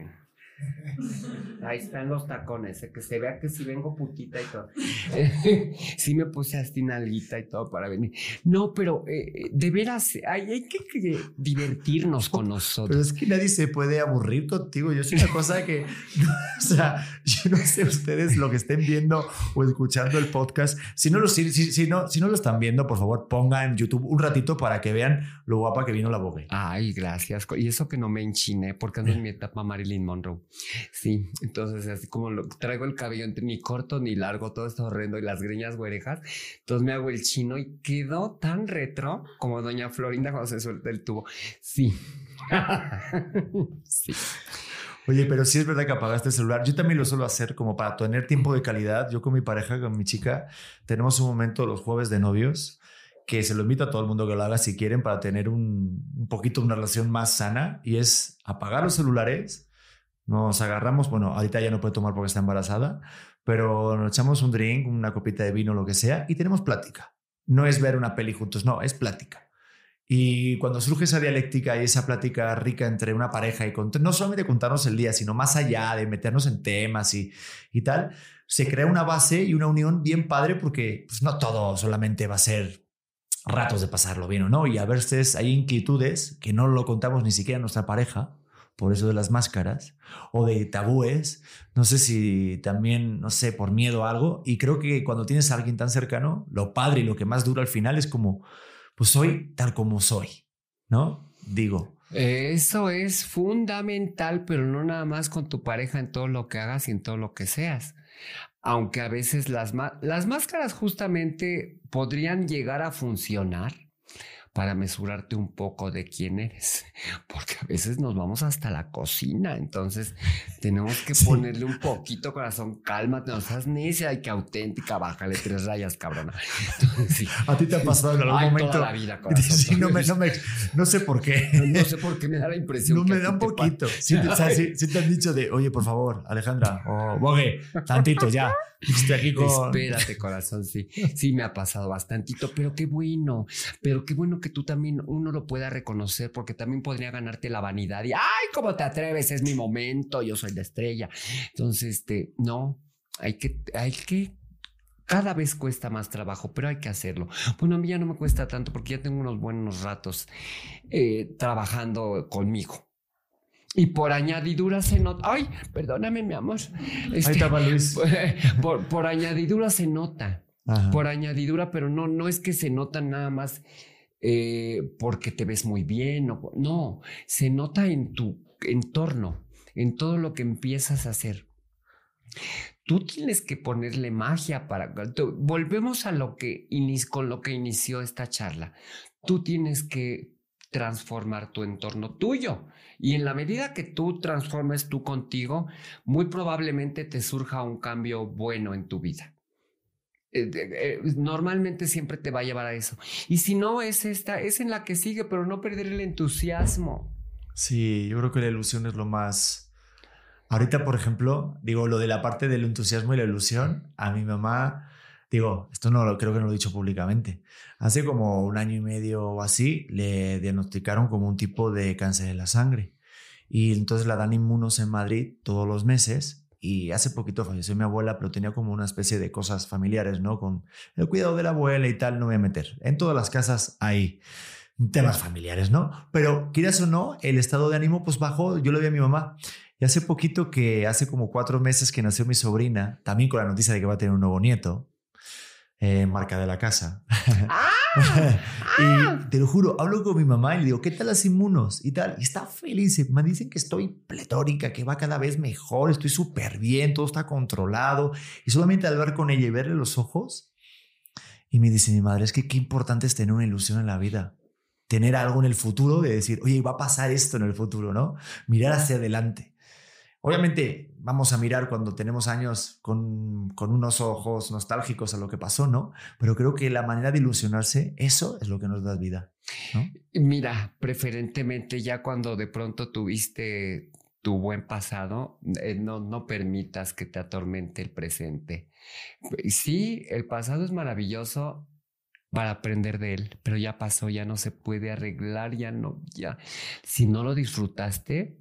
Ahí están los tacones, que se vea que si vengo putita y todo. sí me puse así nalguita y todo para venir. No, pero eh, de veras, hay, que, divertirnos con nosotros. Pero es que nadie se puede aburrir contigo. Yo soy una cosa que, o sea, yo no sé ustedes lo que estén viendo o escuchando el podcast. Si no lo, si, si, no, si no lo están viendo, por favor, pongan en YouTube un ratito para que vean lo guapa que vino la bogue. Ay, gracias. Y eso que no me enchiné porque ando en mi etapa Marilyn Monroe. Sí, entonces, así como lo, traigo el cabello entre ni corto ni largo, todo está horrendo y las greñas güerejas. Entonces me hago el chino y quedó tan retro como Doña Florinda cuando se suelta el tubo. Sí. Oye, pero sí es verdad que apagaste el celular. Yo también lo suelo hacer como para tener tiempo de calidad. Yo con mi pareja, con mi chica, tenemos un momento los jueves de novios que se lo invito a todo el mundo que lo haga si quieren para tener un, un poquito una relación más sana y es apagar los celulares nos agarramos, bueno, ahorita ya no puede tomar porque está embarazada, pero nos echamos un drink, una copita de vino, lo que sea, y tenemos plática. No es ver una peli juntos, no, es plática. Y cuando surge esa dialéctica y esa plática rica entre una pareja y no solamente contarnos el día, sino más allá de meternos en temas y, y tal, se crea una base y una unión bien padre porque pues, no todo solamente va a ser ratos de pasarlo bien o no. Y a veces hay inquietudes que no lo contamos ni siquiera a nuestra pareja por eso de las máscaras, o de tabúes, no sé si también, no sé, por miedo a algo, y creo que cuando tienes a alguien tan cercano, lo padre y lo que más dura al final es como, pues soy tal como soy, ¿no? Digo. Eso es fundamental, pero no nada más con tu pareja en todo lo que hagas y en todo lo que seas. Aunque a veces las, las máscaras justamente podrían llegar a funcionar para mesurarte un poco de quién eres, porque a veces nos vamos hasta la cocina, entonces tenemos que ponerle un poquito corazón, cálmate, no seas necia y que auténtica, bájale tres rayas, cabrona. A ti te ha pasado en algún momento. Toda la vida, corazón, sí, no, me, no, me, no, sé por qué. No, sé por qué me da la impresión. No me da un poquito. Sí, o sea, sí, te han dicho de, oye, por favor, Alejandra, o Bogue, tantito ya. Estoy aquí con... Espérate, corazón, sí. Sí, me ha pasado bastantito, pero qué bueno. Pero qué bueno que tú también uno lo pueda reconocer, porque también podría ganarte la vanidad y, ay, ¿cómo te atreves? Es mi momento, yo soy la estrella. Entonces, este, no, hay que, hay que cada vez cuesta más trabajo, pero hay que hacerlo. Bueno, a mí ya no me cuesta tanto porque ya tengo unos buenos ratos eh, trabajando conmigo. Y por añadidura se nota. Ay, perdóname, mi amor. Ahí este, estaba Luis. Por, por añadidura se nota. Por añadidura, pero no, no es que se nota nada más eh, porque te ves muy bien. No, no, se nota en tu entorno, en todo lo que empiezas a hacer. Tú tienes que ponerle magia para... Volvemos a lo que con lo que inició esta charla. Tú tienes que transformar tu entorno tuyo. Y en la medida que tú transformes tú contigo, muy probablemente te surja un cambio bueno en tu vida. Eh, eh, normalmente siempre te va a llevar a eso. Y si no es esta, es en la que sigue, pero no perder el entusiasmo. Sí, yo creo que la ilusión es lo más... Ahorita, por ejemplo, digo, lo de la parte del entusiasmo y la ilusión, a mi mamá, digo, esto no lo creo que no lo he dicho públicamente. Hace como un año y medio o así le diagnosticaron como un tipo de cáncer de la sangre. Y entonces la dan inmunos en Madrid todos los meses y hace poquito falleció mi abuela, pero tenía como una especie de cosas familiares, ¿no? Con el cuidado de la abuela y tal, no voy a meter. En todas las casas hay temas familiares, ¿no? Pero quieras o no, el estado de ánimo pues bajó, yo lo vi a mi mamá. Y hace poquito que, hace como cuatro meses que nació mi sobrina, también con la noticia de que va a tener un nuevo nieto, eh, marca de la casa. ¡Ah! y ah. te lo juro, hablo con mi mamá y le digo, ¿qué tal las inmunos? Y tal, y está feliz. Me dicen que estoy pletórica, que va cada vez mejor, estoy súper bien, todo está controlado. Y solamente al ver con ella y verle los ojos, y me dice mi madre, es que qué importante es tener una ilusión en la vida. Tener algo en el futuro de decir, oye, va a pasar esto en el futuro, ¿no? Mirar hacia adelante. Obviamente vamos a mirar cuando tenemos años con, unos ojos nostálgicos a lo que pasó, ¿no? Pero creo que la manera de ilusionarse, eso es lo que nos da vida. Mira, preferentemente ya cuando de pronto tuviste tu buen pasado, eh, no, no permitas que te atormente el presente. Sí, el pasado es maravilloso para aprender de él, pero ya pasó, ya no se puede arreglar, ya no, ya. Si no lo disfrutaste,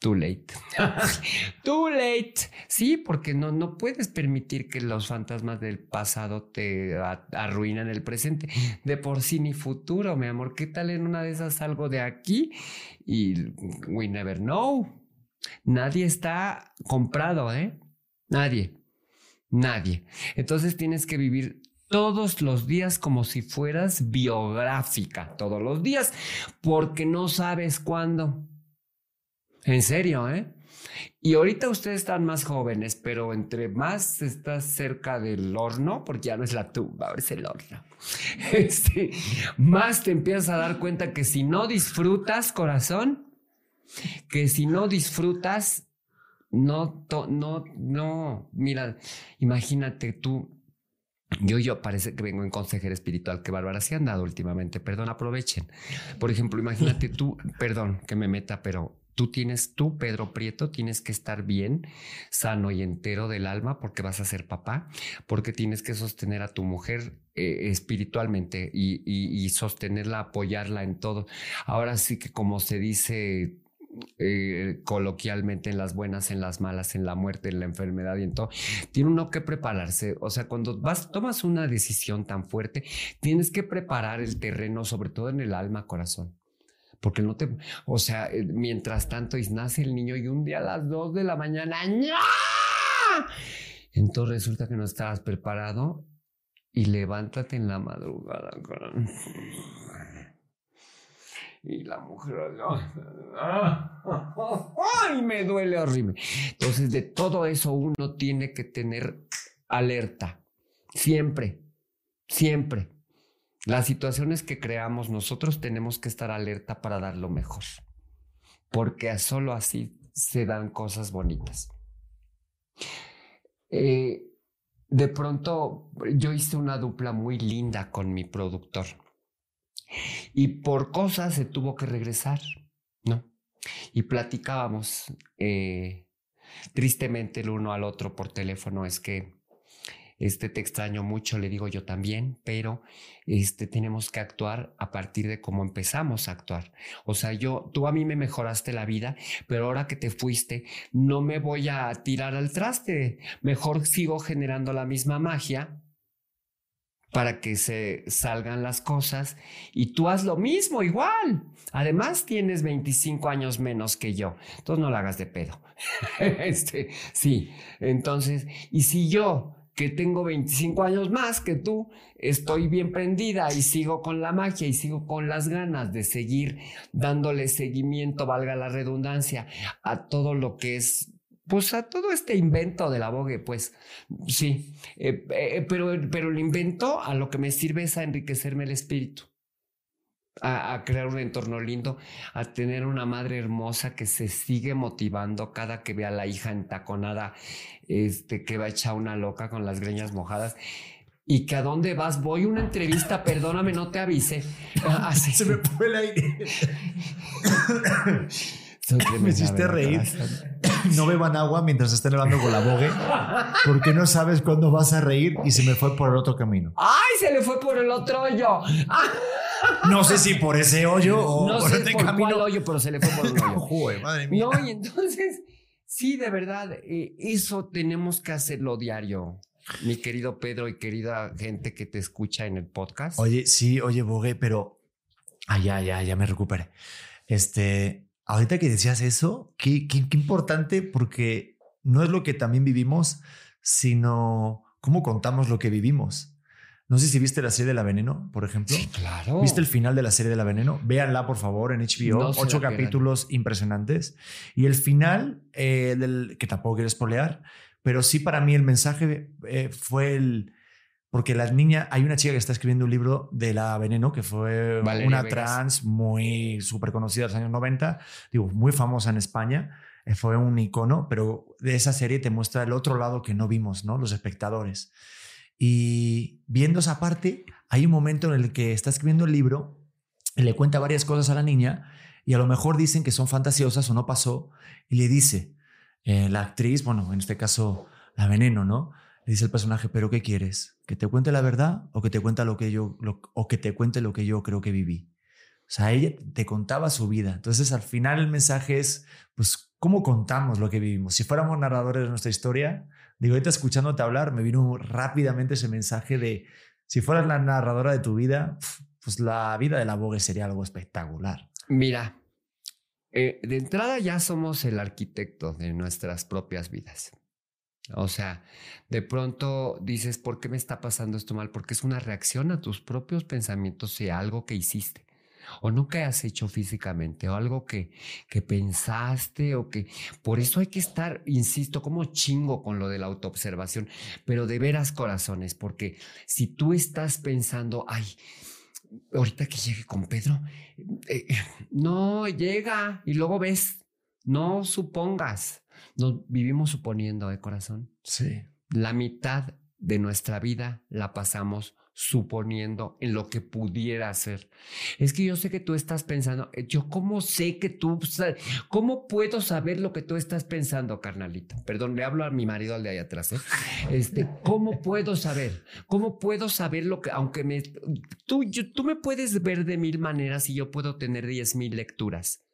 Too late. Too late. Sí, porque no, no puedes permitir que los fantasmas del pasado te arruinen el presente. De por sí ni futuro, mi amor. ¿Qué tal en una de esas salgo de aquí? Y we never know. Nadie está comprado, ¿eh? Nadie. Nadie. Entonces tienes que vivir todos los días como si fueras biográfica, todos los días, porque no sabes cuándo. En serio, ¿eh? Y ahorita ustedes están más jóvenes, pero entre más estás cerca del horno, porque ya no es la tumba, ahora es el horno, este, más te empiezas a dar cuenta que si no disfrutas, corazón, que si no disfrutas, no, no, no, mira, imagínate tú, yo, yo parece que vengo en consejero espiritual, que Bárbara se han dado últimamente, perdón, aprovechen. Por ejemplo, imagínate tú, perdón que me meta, pero Tú tienes, tú, Pedro Prieto, tienes que estar bien, sano y entero del alma porque vas a ser papá, porque tienes que sostener a tu mujer eh, espiritualmente y, sostenerla, apoyarla en todo. Ahora sí que como se dice eh, coloquialmente en las buenas, en las malas, en la muerte, en la enfermedad y en todo, tiene uno que prepararse. O sea, cuando vas, tomas una decisión tan fuerte, tienes que preparar el terreno, sobre todo en el alma, corazón porque no te, o sea, eh, mientras tanto nace el niño y un día a las dos de la mañana, entonces resulta que no estabas preparado y levántate en la madrugada. Y la mujer, ¡ay! Me duele horrible. Entonces, de todo eso uno tiene que tener alerta. Siempre, siempre. Las situaciones que creamos nosotros tenemos que estar alerta para dar lo mejor, porque solo así se dan cosas bonitas. Eh, de pronto yo hice una dupla muy linda con mi productor y por cosas se tuvo que regresar, ¿no? Y platicábamos eh, tristemente el uno al otro por teléfono, es que este te extraño mucho, le digo yo también, pero este tenemos que actuar a partir de cómo empezamos a actuar. O sea, yo, tú a mí me mejoraste la vida, pero ahora que te fuiste, no me voy a tirar al traste. Mejor sigo generando la misma magia para que se salgan las cosas y tú haz lo mismo igual. Además tienes 25 años menos que yo, entonces no la hagas de pedo. este, sí, entonces, y si yo que tengo 25 años más que tú, estoy bien prendida y sigo con la magia y sigo con las ganas de seguir dándole seguimiento, valga la redundancia, a todo lo que es pues a todo este invento de la bogue, pues sí, eh, eh, pero, pero el invento a lo que me sirve es a enriquecerme el espíritu a, crear un entorno lindo, a tener una madre hermosa que se sigue motivando cada que ve a la hija entaconada, este, que va a echar una loca con las greñas mojadas. ¿Y que a dónde vas? Voy a una entrevista, perdóname, no te avise. Así. Se me fue el aire. me hiciste reír. No beban agua mientras estén hablando con la bogue, porque no sabes cuándo vas a reír y se me fue por el otro camino. ¡Ay, se le fue por el otro hoyo! No sé si por ese hoyo o no por sé este por camino. cuál hoyo, pero se le fue por un hoyo. Joder, madre mía. No, y entonces, sí, de verdad, eh, eso tenemos que hacerlo diario. Mi querido Pedro y querida gente que te escucha en el podcast. Oye, sí, oye, Bogue, pero. Ah, ya, ya, ya me recuperé. Este, ahorita que decías eso, qué, qué, qué importante, porque no es lo que también vivimos, sino cómo contamos lo que vivimos. No sé si viste la serie de La Veneno, por ejemplo. Sí, claro. ¿Viste el final de la serie de La Veneno? Véanla, por favor, en HBO. No Ocho capítulos impresionantes. Y el final, eh, del, que tampoco quiero spoilear, pero sí para mí el mensaje eh, fue el... Porque la niña, hay una chica que está escribiendo un libro de La Veneno, que fue Valeria una Vegas. trans muy súper conocida en los años 90, digo, muy famosa en España. eh, Fue un icono, pero de esa serie te muestra el otro lado que no vimos, ¿no? Los espectadores. Y viendo esa parte, hay un momento en el que está escribiendo el libro y le cuenta varias cosas a la niña y a lo mejor dicen que son fantasiosas o no pasó, y le dice eh, la actriz, bueno, en este caso la veneno, ¿no? Le dice el personaje, pero ¿qué quieres? ¿Que te cuente la verdad o que te cuente lo que yo, o que te cuente lo que yo creo que viví? O sea, ella te contaba su vida. Entonces, al final el mensaje es, pues, ¿cómo contamos lo que vivimos? Si fuéramos narradores de nuestra historia, digo, ahorita escuchándote hablar, me vino rápidamente ese mensaje de, si fueras la narradora de tu vida, pues la vida de la Vogue sería algo espectacular. Mira, eh, de entrada ya somos el arquitecto de nuestras propias vidas. O sea, de pronto dices, ¿por qué me está pasando esto mal? Porque es una reacción a tus propios pensamientos y a algo que hiciste o nunca has hecho físicamente o algo que, que pensaste o que por eso hay que estar, insisto, como chingo con lo de la autoobservación, pero de veras corazones, porque si tú estás pensando, ay, ahorita que llegue con Pedro, eh, no llega y luego ves, no supongas, nos vivimos suponiendo de corazón. Sí. La mitad de nuestra vida la pasamos suponiendo en lo que pudiera ser. Es que yo sé que tú estás pensando, eh, yo cómo sé que tú, cómo puedo saber lo que tú estás pensando, carnalita. Perdón, le hablo a mi marido al de ahí atrás. ¿eh? Este, ¿cómo puedo saber? ¿Cómo puedo saber lo que, aunque me, tú, tú me puedes ver de mil maneras y yo puedo tener diez mil lecturas,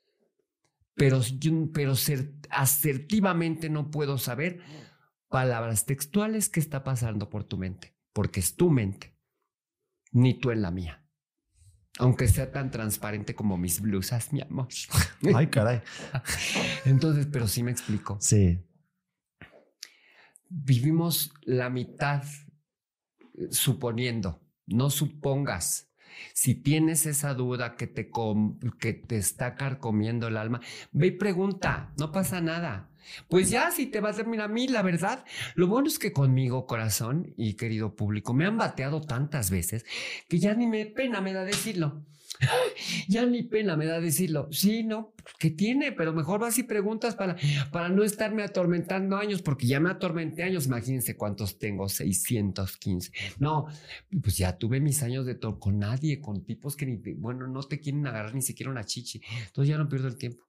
pero, pero asertivamente no puedo saber palabras textuales que está pasando por tu mente, porque es tu mente ni tú en la mía. Aunque sea tan transparente como mis blusas, mi amor. Ay, caray. Entonces, pero sí me explico. Sí. Vivimos la mitad suponiendo. No supongas. Si tienes esa duda que te, que te está carcomiendo el alma, ve y pregunta. No pasa nada. Pues ya, si te vas a mira, a mí, la verdad, lo bueno es que conmigo, corazón y querido público, me han bateado tantas veces que ya ni me pena me da decirlo. Ya ni pena me da decirlo. Sí, no, que tiene, pero mejor vas y preguntas para, para no estarme atormentando años, porque ya me atormenté años. Imagínense cuántos tengo, 615. No, pues ya tuve mis años de todo con nadie, con tipos que ni, bueno, no te quieren agarrar ni siquiera una chichi. Entonces ya no pierdo el tiempo.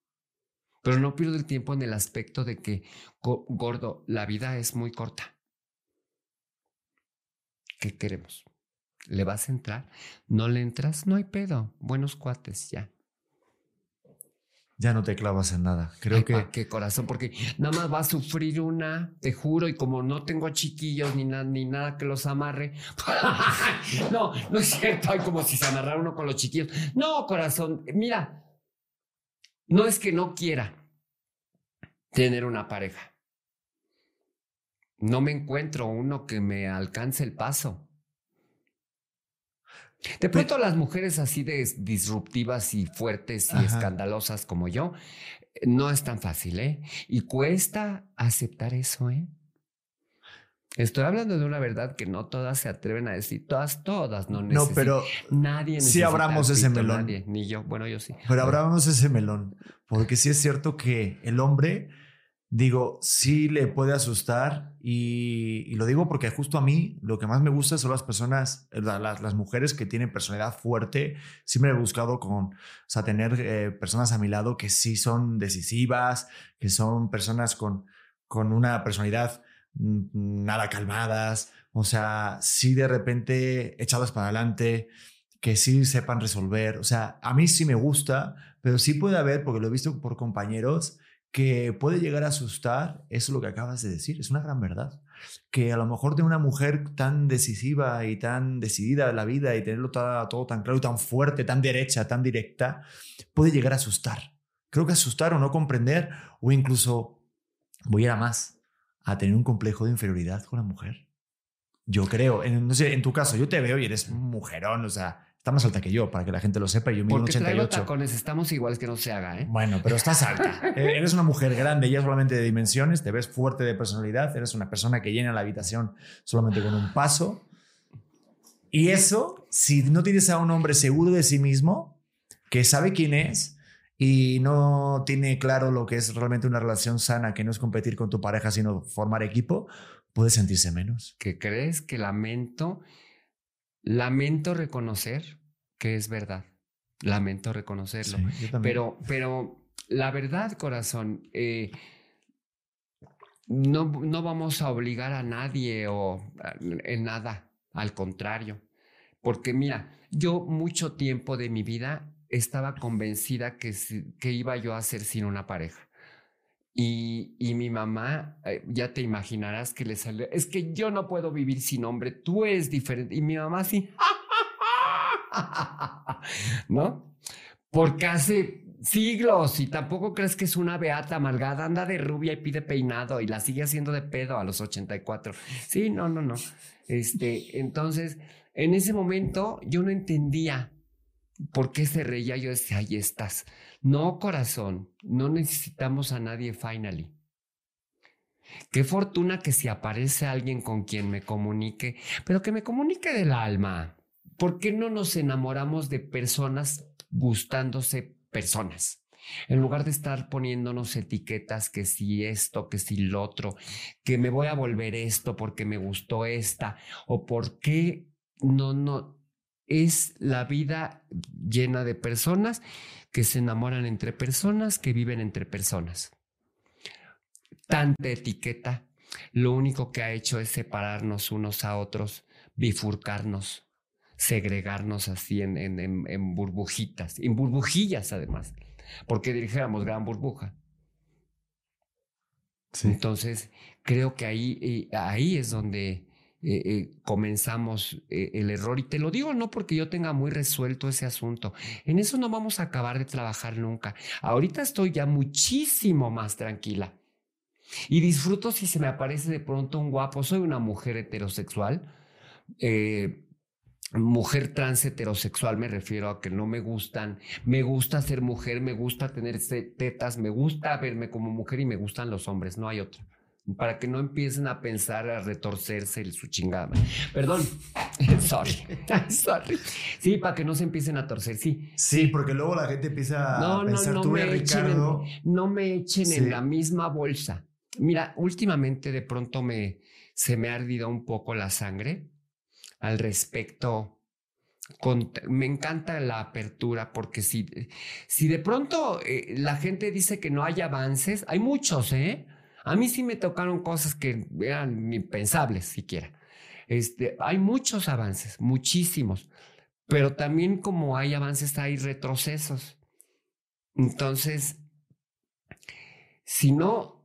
Pero no pierdo el tiempo en el aspecto de que, gordo, la vida es muy corta. ¿Qué queremos? ¿Le vas a entrar? ¿No le entras? No hay pedo. Buenos cuates, ya. Ya no te clavas en nada. Creo que. qué corazón, porque nada más va a sufrir una, te juro, y como no tengo chiquillos ni, ni nada que los amarre. no, no es cierto. Hay como si se amarrara uno con los chiquillos. No, corazón, mira, no es que no quiera tener una pareja. No me encuentro uno que me alcance el paso. De pronto las mujeres así de disruptivas y fuertes y escandalosas como yo, no es tan fácil, ¿eh? Y cuesta aceptar eso, ¿eh? Estoy hablando de una verdad que no todas se atreven a decir, todas, todas no necesitan. No, pero nadie necesita. Sí abramos ese melón. Nadie, ni yo, bueno, yo sí. Pero abramos ese melón, porque sí es cierto que el hombre, digo, sí le puede asustar y, lo digo porque justo a mí lo que más me gusta son las personas, las, las mujeres que tienen personalidad fuerte. Siempre he buscado con, o sea, tener eh, personas a mi lado que sí son decisivas, que son personas con, con una personalidad nada calmadas, o sea, sí de repente echadas para adelante, que sí sepan resolver. O sea, a mí sí me gusta, pero sí puede haber, porque lo he visto por compañeros, que puede llegar a asustar, eso es lo que acabas de decir, es una gran verdad. Que a lo mejor de una mujer tan decisiva y tan decidida en la vida y tenerlo todo, todo tan claro y tan fuerte, tan derecha, tan directa, puede llegar a asustar. Creo que asustar o no comprender o incluso voy a ir a más a tener un complejo de inferioridad con la mujer. Yo creo, en, no sé, en tu caso, yo te veo y eres mujerón, o sea, está más alta que yo, para que la gente lo sepa. Yo mido Porque 88. traigo tacones, estamos iguales que no se haga, ¿eh? Bueno, pero estás alta. E-, eres una mujer grande, ya solamente de dimensiones, te ves fuerte de personalidad, eres una persona que llena la habitación solamente con un paso. Y eso, si no tienes a un hombre seguro de sí mismo, que sabe quién es, y no tiene claro lo que es realmente una relación sana, que no es competir con tu pareja, sino formar equipo, puede sentirse menos. ¿Qué crees que lamento? Lamento reconocer que es verdad. Lamento reconocerlo. pero, pero la verdad, corazón, eh, no, no vamos a obligar a nadie o en nada, al contrario. Porque mira, yo mucho tiempo de mi vida estaba convencida que, que iba yo a ser sin una pareja. Y, y, mi mamá, eh, ya te imaginarás que le salió, es que yo no puedo vivir sin hombre, tú eres diferente. Y mi mamá sí, ¿no? Porque hace siglos y tampoco crees que es una beata amalgada, anda de rubia y pide peinado y la sigue haciendo de pedo a los 84. Sí, no, no, no. Este, entonces, en ese momento yo no entendía por qué se reía. Yo decía, ahí estás. No, corazón, no necesitamos a nadie finally. Qué fortuna que si aparece alguien con quien me comunique, pero que me comunique del alma. ¿Por qué no nos enamoramos de personas gustándose personas. En lugar de estar poniéndonos etiquetas que si esto, que si lo otro, que me voy a volver esto porque me gustó esta, o por qué no, no, es la vida llena de personas que se enamoran entre personas, que viven entre personas. Tanta etiqueta, lo único que ha hecho es separarnos unos a otros, bifurcarnos, segregarnos así en, en, burbujitas, en burbujillas además, porque dijéramos gran burbuja. Entonces, creo que ahí, eh, ahí es donde eh, eh, comenzamos el error. Y te lo digo no porque yo tenga muy resuelto ese asunto. En eso no vamos a acabar de trabajar nunca. Ahorita estoy ya muchísimo más tranquila. Y disfruto si se me aparece de pronto un guapo. Soy una mujer heterosexual. Eh, mujer trans heterosexual me refiero a que no me gustan, me gusta ser mujer, me gusta tener tetas, me gusta verme como mujer y me gustan los hombres, no hay otra. Para que no empiecen a pensar, a retorcerse su chingada. Perdón, sorry, sorry. Sí, para que no se empiecen a torcer, sí. Sí, porque luego la gente empieza a pensar, no, no me Ricardo. no me echen en la misma bolsa. Mira, últimamente de pronto me, se me ha ardido un poco la sangre al respecto. me encanta la apertura porque si, si de pronto eh, la gente dice que no hay avances, hay muchos, ¿eh? A mí sí me tocaron cosas que eran impensables siquiera. Este, hay muchos avances, muchísimos, pero también como hay avances hay retrocesos. Entonces, si no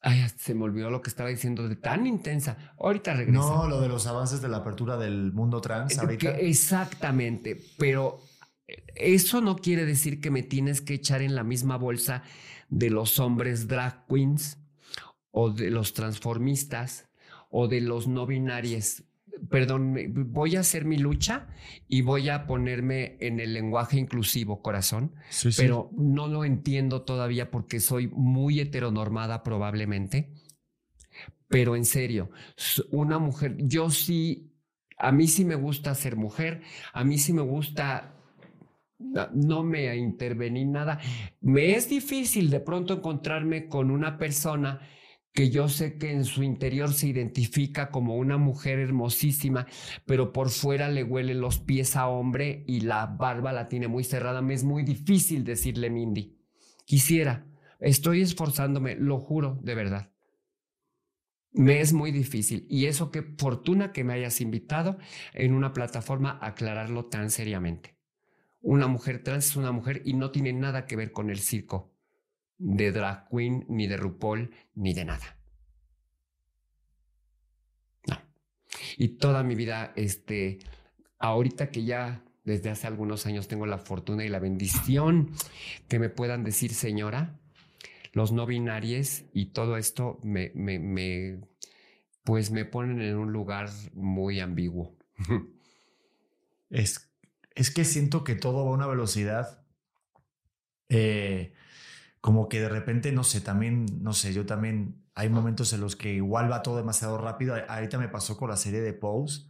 Ay, se me olvidó lo que estaba diciendo de tan intensa. Ahorita regreso. No, lo de los avances de la apertura del mundo trans eh, ahorita. exactamente, pero eso no quiere decir que me tienes que echar en la misma bolsa de los hombres drag queens o de los transformistas o de los no binarios perdón, voy a hacer mi lucha y voy a ponerme en el lenguaje inclusivo, corazón, pero no lo entiendo todavía porque soy muy heteronormada probablemente. Pero en serio, una mujer, yo sí, a mí sí me gusta ser mujer, a mí sí me gusta no me intervenir nada. Me es difícil de pronto encontrarme con una persona que yo sé que en su interior se identifica como una mujer hermosísima, pero por fuera le huele los pies a hombre y la barba la tiene muy cerrada. Me es muy difícil decirle Mindy. Quisiera, estoy esforzándome, lo juro, de verdad. Me es muy difícil. Y eso qué fortuna que me hayas invitado en una plataforma a aclararlo tan seriamente. Una mujer trans es una mujer y no tiene nada que ver con el circo de drag queen, ni de RuPaul, ni de nada. No. Y toda mi vida, este, ahorita que ya desde hace algunos años tengo la fortuna y la bendición que me puedan decir señora, los no binarios y todo esto me, me, pues me ponen en un lugar muy ambiguo. Es, es que siento que todo va a una velocidad eh, como que de repente, no sé, también, no sé, yo también, hay momentos en los que igual va todo demasiado rápido. Ahorita me pasó con la serie de Pose,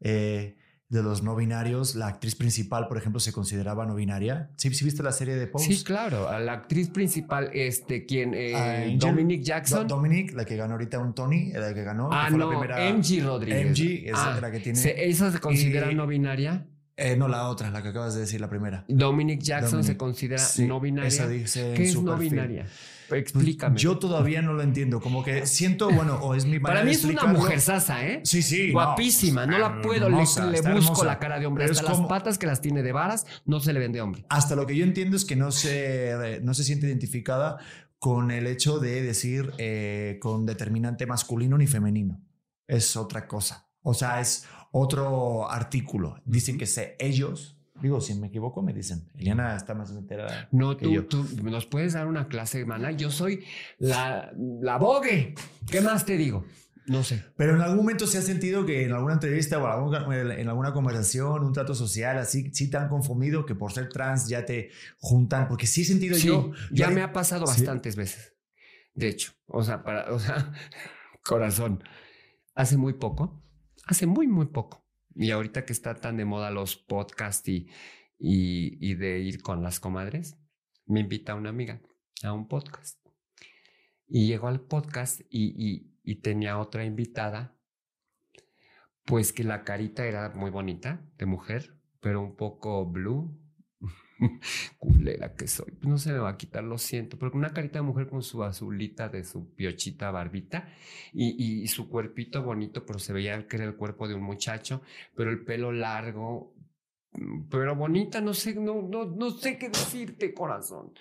eh, de los no binarios. La actriz principal, por ejemplo, se consideraba no binaria. ¿Sí, ¿Sí viste la serie de Pose? Sí, claro. La actriz principal, este, quien, eh, Dominic Jackson. Dominic, la que ganó ahorita un Tony, la que ganó. Ah, no, MG Rodríguez. MG es ah, la que tiene. ¿Esa se considera no binaria? Eh, no, la otra, la que acabas de decir, la primera. Dominic Jackson se considera no binaria. Esa dice ¿Qué es no binaria? Explícame. Yo todavía no lo entiendo. Como que siento, bueno, o es mi Para mí es una mujer sasa, ¿eh? Sí, sí. Guapísima. No, la puedo. le, busco la cara de hombre. Hasta las patas que las tiene de varas no se le ven de hombre. Hasta lo que yo entiendo es que no se, no se siente identificada con el hecho de decir eh, con determinante masculino ni femenino. Es otra cosa. O sea, es otro artículo. Dicen que sé ellos. Digo, si me equivoco, me dicen. Eliana está más enterada. No, tú, tú nos puedes dar una clase, hermana. Yo soy la, la bogue. ¿Qué más te digo? No sé. Pero en algún momento se ha sentido que en alguna entrevista o en alguna conversación, un trato social, así, sí te han confundido que por ser trans ya te juntan. Porque sí he sentido yo. Ya me ha pasado bastantes veces. De hecho, o sea, para, o sea, corazón. Hace muy poco hace muy, muy poco. Y ahorita que está tan de moda los podcasts y, y, de ir con las comadres, me invita una amiga a un podcast. Y llegó al podcast y, y, tenía otra invitada, pues que la carita era muy bonita, de mujer, pero un poco blue, culera que soy. No se me va a quitar, lo siento, pero una carita de mujer con su azulita de su piochita barbita y, su cuerpito bonito, pero se veía que era el cuerpo de un muchacho, pero el pelo largo, mm, pero bonita, no sé, no, no, no sé qué decirte, corazón.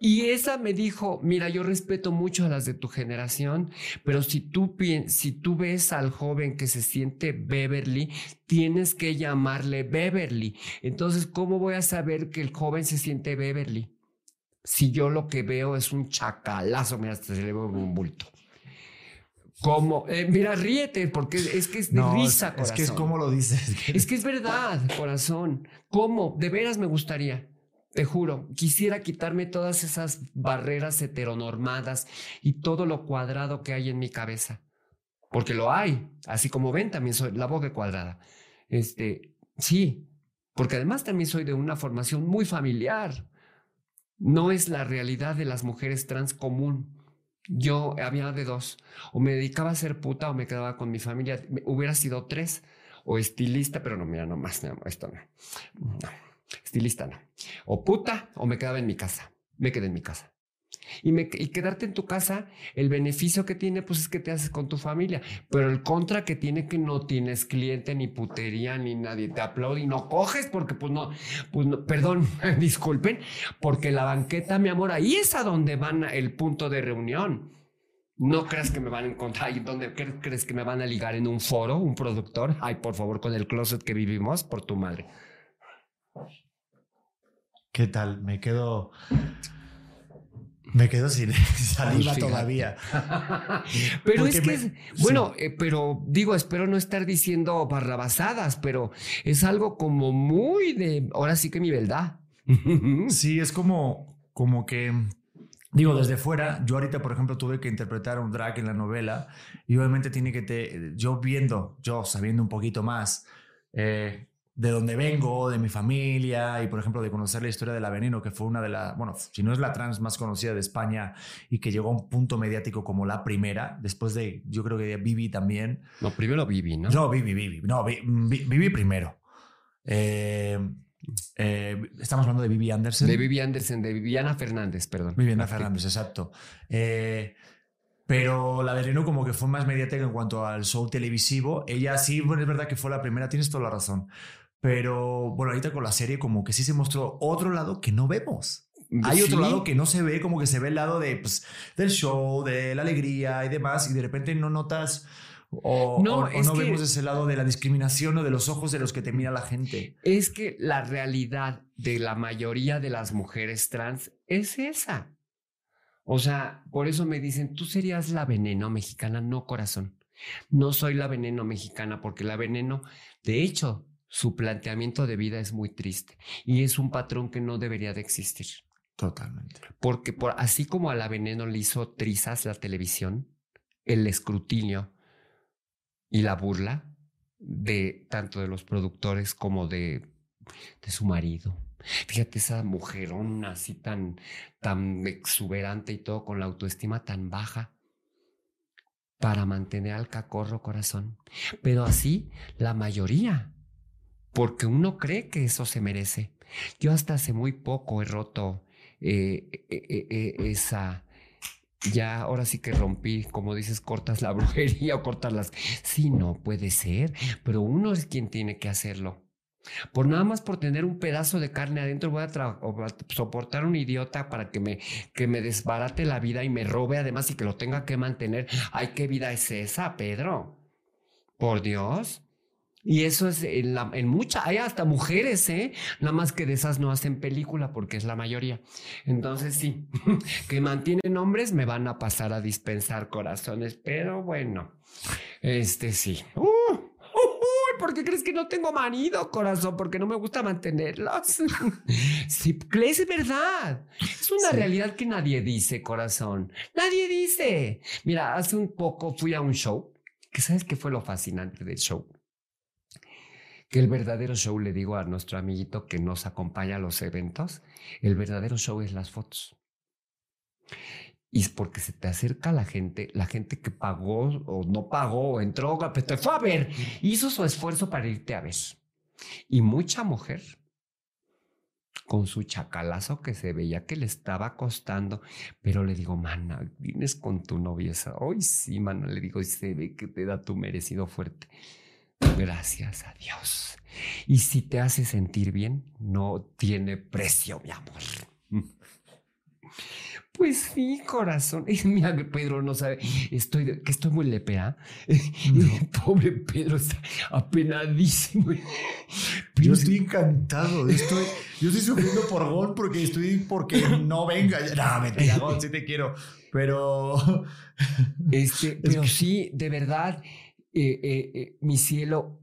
Y esa me dijo, mira, yo respeto mucho a las de tu generación, pero si tú, si tú ves al joven que se siente Beverly, tienes que llamarle Beverly. Entonces, ¿cómo voy a saber que el joven se siente Beverly? Si yo lo que veo es un chacalazo, mira, se le ve un bulto. ¿Cómo? Eh, mira, ríete, porque es que es de risa, corazón. Es que es como lo dices. Es que es verdad, corazón. ¿Cómo? De veras me gustaría. Te juro, quisiera quitarme todas esas barreras heteronormadas y todo lo cuadrado que hay en mi cabeza. Porque lo hay. Así como ven, también soy la boca cuadrada. Este, sí, porque además también soy de una formación muy familiar. No es la realidad de las mujeres trans común. Yo había de dos. O me dedicaba a ser puta o me quedaba con mi familia. Hubiera sido tres. O estilista, pero no, mira, no más, no, esto no. Estilista no. O puta o me quedaba en mi casa. Me quedé en mi casa. Y, me, quedarte en tu casa, el beneficio que tiene, pues es que te haces con tu familia. Pero el contra que tiene que no tienes cliente, ni putería, ni nadie te aplaude y no coges porque, pues no, pues no, perdón, disculpen, porque la banqueta, mi amor, ahí es a donde van el punto de reunión. No creas que me van a encontrar ahí donde crees que me van a ligar en un foro, un productor. Ay, por favor, con el closet que vivimos, por tu madre. ¿Qué tal? Me quedo. Me quedo sin saliva todavía. pero es que, bueno, eh, pero digo, espero no estar diciendo barrabasadas, pero es algo como muy de, ahora sí que mi verdad. sí, es como, como que, digo, desde fuera, yo ahorita, por ejemplo, tuve que interpretar un drag en la novela y obviamente tiene que, te, yo viendo, yo sabiendo un poquito más, eh, de donde vengo, de mi familia y, por ejemplo, de conocer la historia de la Veneno, que fue una de las, bueno, si no es la trans más conocida de España y que llegó a un punto mediático como la primera, después de, yo creo que de Vivi también. No, primero Vivi, ¿no? No, Vivi, Vivi, no, Vivi primero. Eh, eh, estamos hablando de Vivi Anderson. De Vivi Anderson, de Viviana Fernández, perdón. Viviana Fernández, exacto. Eh, pero la Veneno como que fue más mediática en cuanto al show televisivo. Ella sí, bueno, es verdad que fue la primera, tienes toda la razón. Pero bueno, ahorita con la serie como que sí se mostró otro lado que no vemos. Hay otro lado que no se ve, como que se ve el lado de, pues, del show, de la alegría y demás, y de repente no notas o no, no vemos ese lado de la discriminación o de los ojos de los que te mira la gente. Es que la realidad de la mayoría de las mujeres trans es esa. O sea, por eso me dicen, tú serías la veneno mexicana, no corazón. No soy la veneno mexicana porque la veneno, de hecho, su planteamiento de vida es muy triste y es un patrón que no debería de existir. Totalmente. Porque por, así como a la veneno le hizo trizas la televisión, el escrutinio y la burla de tanto de los productores como de, de su marido. Fíjate esa mujerona así tan, tan exuberante y todo con la autoestima tan baja para mantener al cacorro corazón. Pero así la mayoría porque uno cree que eso se merece. Yo hasta hace muy poco he roto eh, eh, eh, esa, ya ahora sí que rompí, como dices, cortas la brujería o cortas las... Sí, no puede ser, pero uno es quien tiene que hacerlo. Por nada más por tener un pedazo de carne adentro voy a, soportar un idiota para que me, que me desbarate la vida y me robe además y que lo tenga que mantener. Ay, ¿qué vida es esa, Pedro? Por Dios. Y eso es en, la, en muchas, hay hasta mujeres, ¿eh? Nada más que de esas no hacen película porque es la mayoría. Entonces sí, que mantienen hombres me van a pasar a dispensar corazones, pero bueno, este sí. Uh, ¿Por qué crees que no tengo marido, corazón? Porque no me gusta mantenerlos. sí, es verdad. Es una realidad que nadie dice, corazón. Nadie dice. Mira, hace un poco fui a un show, que sabes qué fue lo fascinante del show que el verdadero show, le digo a nuestro amiguito que nos acompaña a los eventos, el verdadero show es las fotos. Y es porque se te acerca la gente, la gente que pagó o no pagó, o entró, pero te fue a ver, hizo su esfuerzo para irte a ver. Y mucha mujer con su chacalazo que se veía que le estaba costando, pero le digo, mana, vienes con tu novieza. Hoy sí, mana, le digo, y se ve que te da tu merecido fuerte. Gracias a Dios. Y si te hace sentir bien, no tiene precio, mi amor. Pues sí, corazón. Mira, Pedro no sabe. Estoy, que estoy muy lepea. Pobre Pedro está apenadísimo. yo estoy encantado. Estoy, yo estoy sufriendo por gol porque estoy porque no venga. No, mentira, gol, sí te quiero. Pero. Este, pero sí, de verdad. Eh, eh, eh, mi cielo,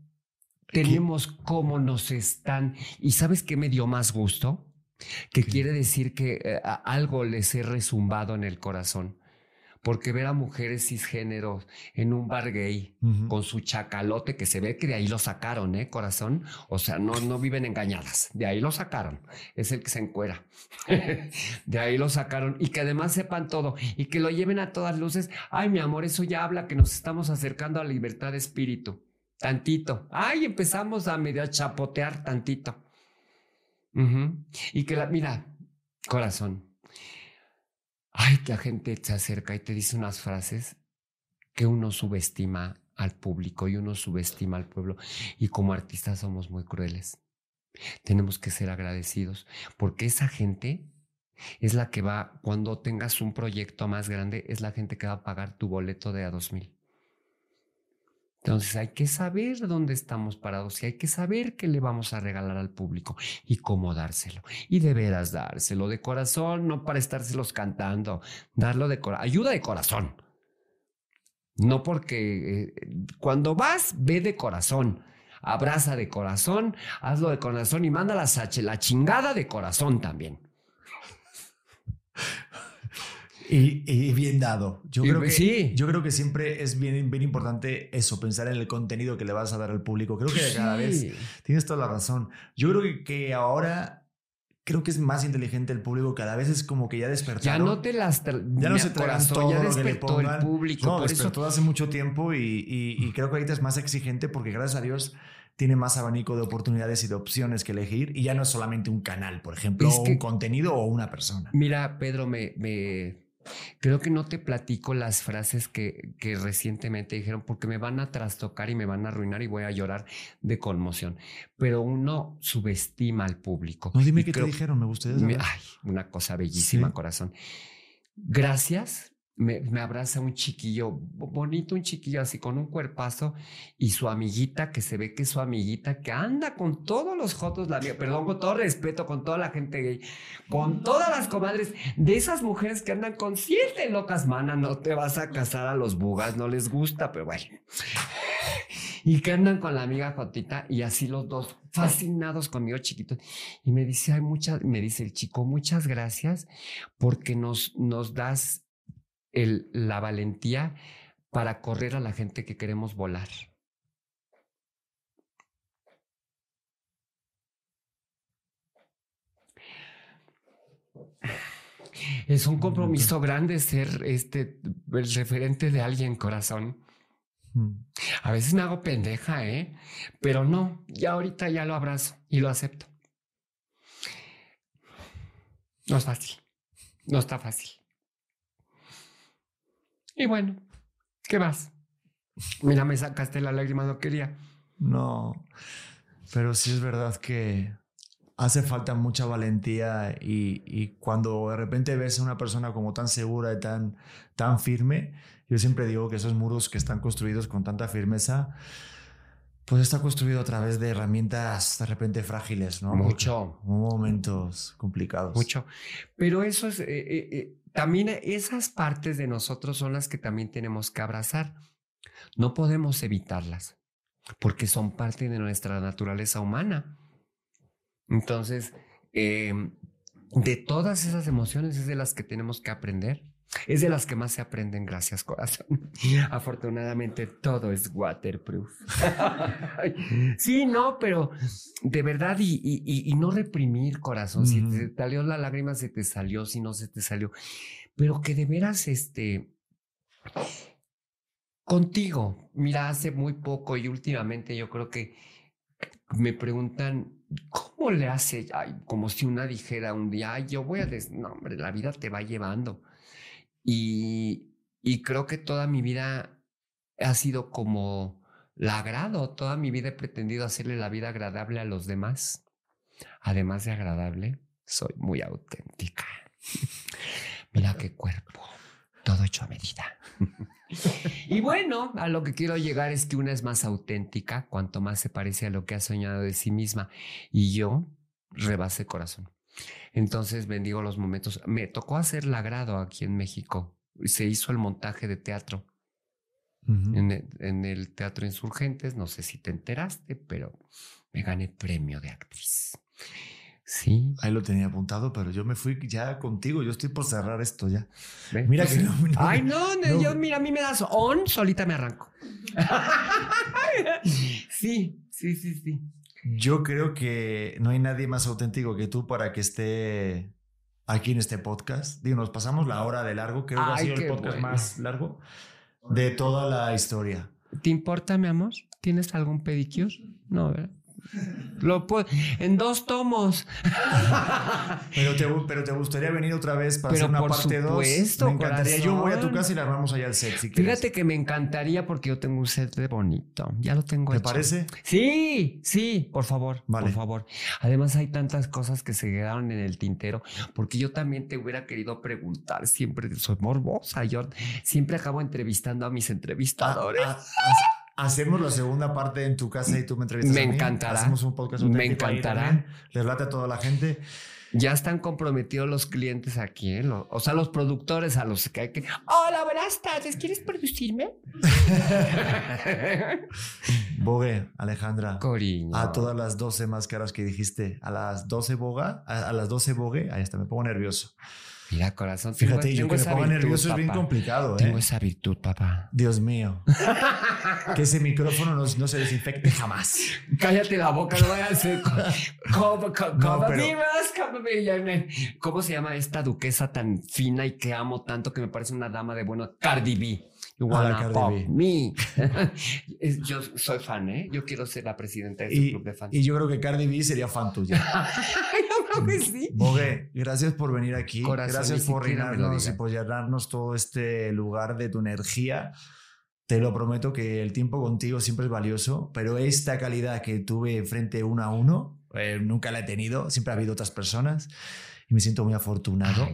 tenemos cómo nos están. ¿Y sabes qué me dio más gusto? Que quiere decir que algo les he resumbado en el corazón. Porque ver a mujeres cisgénero en un bar gay con su chacalote, que se ve que de ahí lo sacaron, ¿eh, corazón? O sea, no, no viven engañadas, de ahí lo sacaron. Es el que se encuera. de ahí lo sacaron y que además sepan todo y que lo lleven a todas luces. Ay, mi amor, eso ya habla que nos estamos acercando a la libertad de espíritu. Tantito. Ay, empezamos a medio chapotear tantito. Y que la, mira, corazón, Ay, la gente se acerca y te dice unas frases que uno subestima al público y uno subestima al pueblo. Y como artistas somos muy crueles. Tenemos que ser agradecidos porque esa gente es la que va, cuando tengas un proyecto más grande, es la gente que va a pagar tu boleto de a dos mil. Entonces hay que saber dónde estamos parados y hay que saber qué le vamos a regalar al público y cómo dárselo. Y de veras dárselo de corazón, no para estárselos cantando, darlo de corazón, ayuda de corazón. No porque eh, cuando vas, ve de corazón, abraza de corazón, hazlo de corazón y manda la, la chingada de corazón también. Y, bien dado. Yo creo, que, sí. yo creo que siempre es bien, bien importante eso, pensar en el contenido que le vas a dar al público. Creo que cada vez tienes toda la razón. Yo creo que, ahora creo que es más inteligente el público. Cada vez es como que ya despertó. Ya no te las. Ya no se tragan todo ya lo que le pongan. el público. No, por despertó hace mucho tiempo y, y, creo que ahorita es más exigente porque gracias a Dios tiene más abanico de oportunidades y de opciones que elegir y ya no es solamente un canal, por ejemplo, o un contenido o una persona. Mira, Pedro, me, me Creo que no te platico las frases que, que, recientemente dijeron porque me van a trastocar y me van a arruinar y voy a llorar de conmoción. Pero uno subestima al público. No, dime qué te dijeron, me gustaría saber. Ay, una cosa bellísima, corazón. Gracias me, abraza un chiquillo bonito, un chiquillo así con un cuerpazo y su amiguita, que se ve que es su amiguita, que anda con todos los jotos, la perdón, con todo respeto, con toda la gente gay, con todas las comadres, de esas mujeres que andan con siete locas, mana, no te vas a casar a los bugas, no les gusta, pero bueno. Y que andan con la amiga Jotita y así los dos fascinados conmigo chiquitos. Y me dice, hay muchas, me dice el chico, muchas gracias porque nos, nos das la valentía para correr a la gente que queremos volar. Es un compromiso grande ser este el referente de alguien, corazón. Mm. A veces me hago pendeja, ¿eh? Pero no, ya ahorita ya lo abrazo y lo acepto. No es fácil. No está fácil. Y bueno, ¿qué más? Mira, me sacaste la lágrima, no quería. No, pero sí es verdad que hace falta mucha valentía y, cuando de repente ves a una persona como tan segura y tan, tan firme, yo siempre digo que esos muros que están construidos con tanta firmeza, pues está construido a través de herramientas de repente frágiles, ¿no? Mucho. momentos complicados. Mucho. Pero eso es, eh, eh, eh, también esas partes de nosotros son las que también tenemos que abrazar. No podemos evitarlas porque son parte de nuestra naturaleza humana. Entonces, em, de todas esas emociones es de las que tenemos que aprender. Es de las que más se aprenden, gracias corazón. Afortunadamente todo es waterproof. sí, no, pero de verdad y, no reprimir corazón. Si te salió la lágrima, se te salió, si no se te salió. Pero que de veras, este, contigo, mira, hace muy poco y últimamente yo creo que me preguntan, ¿cómo le hace? como si una dijera un día, yo voy a... Des no, hombre, la vida te va llevando. Y, y creo que toda mi vida ha sido como la agrado. Toda mi vida he pretendido hacerle la vida agradable a los demás. Además de agradable, soy muy auténtica. Mira qué cuerpo, todo hecho a medida. y bueno, a lo que quiero llegar es que una es más auténtica cuanto más se parece a lo que ha soñado de sí misma. Y yo rebase corazón. Entonces bendigo los momentos. Me tocó hacer la grado aquí en México. Se hizo el montaje de teatro en, el, en el Teatro Insurgentes. No sé si te enteraste, pero me gané premio de actriz. Sí. Ahí lo tenía apuntado, pero yo me fui ya contigo. Yo estoy por cerrar esto ya. Mira que no, Ay, no, yo, mira, a mí me das on, solita me arranco. sí, sí, sí, sí. Yo creo que no hay nadie más auténtico que tú para que esté aquí en este podcast. Digo, nos pasamos la hora de largo. Creo que ha sido el podcast más largo de toda la historia. ¿Te importa, mi amor? ¿Tienes algún pedicure? No, ¿verdad? Lo en dos tomos. pero, te, pero te gustaría venir otra vez para hacer una parte 2. Me encantaría. Yo voy a tu casa y le armamos allá el set. Fíjate que me encantaría porque yo tengo un set de bonito. Ya lo tengo ¿Te parece? Sí, sí, por favor. Por favor. Además, hay tantas cosas que se quedaron en el tintero. Porque yo también te hubiera querido preguntar. Siempre soy morbosa. Yo siempre acabo entrevistando a mis entrevistadores. Ah, ah, Hacemos la segunda parte en tu casa y tú me entrevistas. Me encantará. Hacemos un podcast Me encantará. Les late a toda la gente. Ya están comprometidos los clientes aquí, ¿eh? o sea, los productores a los que hay que. Hola, buenas tardes. ¿Quieres producirme? Bogue, Alejandra. Coriño. A todas las 12 máscaras que dijiste. A las 12 boga, a, a las 12 bogue. Ahí está, me pongo nervioso. Mira, corazón. Fíjate, yo que me ponga nervioso es bien complicado. ¿eh? Tengo esa virtud, papá. Dios mío. que ese micrófono no, no, se desinfecte jamás. Cállate la boca, no vayas a ser. ¿Cómo, ¿Cómo se llama esta duquesa tan fina y que amo tanto que me parece una dama de bueno? Cardi B. You wanna pop me. yo soy fan, ¿eh? Yo quiero ser la presidenta de ese club de fans. Y yo creo que Cardi B sería fan tuya. yo creo que sí. Bogue, gracias por venir aquí. gracias por reinarnos y por llenarnos todo este lugar de tu energía. Te lo prometo que el tiempo contigo siempre es valioso, pero esta calidad que tuve frente uno a uno, eh, nunca la he tenido. Siempre ha habido otras personas y me siento muy afortunado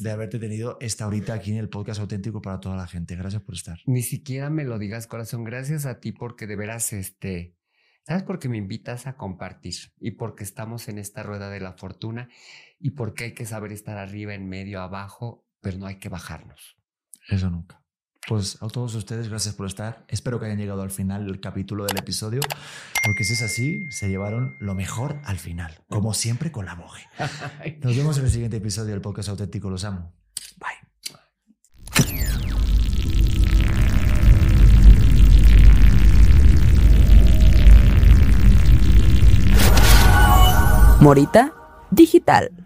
de haberte tenido esta horita aquí en el podcast auténtico para toda la gente. Gracias por estar. Ni siquiera me lo digas, corazón. Gracias a ti porque de veras, este, ¿sabes? Porque me invitas a compartir y porque estamos en esta rueda de la fortuna y porque hay que saber estar arriba, en medio, abajo, pero no hay que bajarnos. Eso nunca. Pues a todos ustedes, gracias por estar. Espero que hayan llegado al final del capítulo del episodio, porque si es así, se llevaron lo mejor al final, como siempre con la moje. Nos vemos en el siguiente episodio del podcast auténtico. Los amo. Bye. Morita Digital.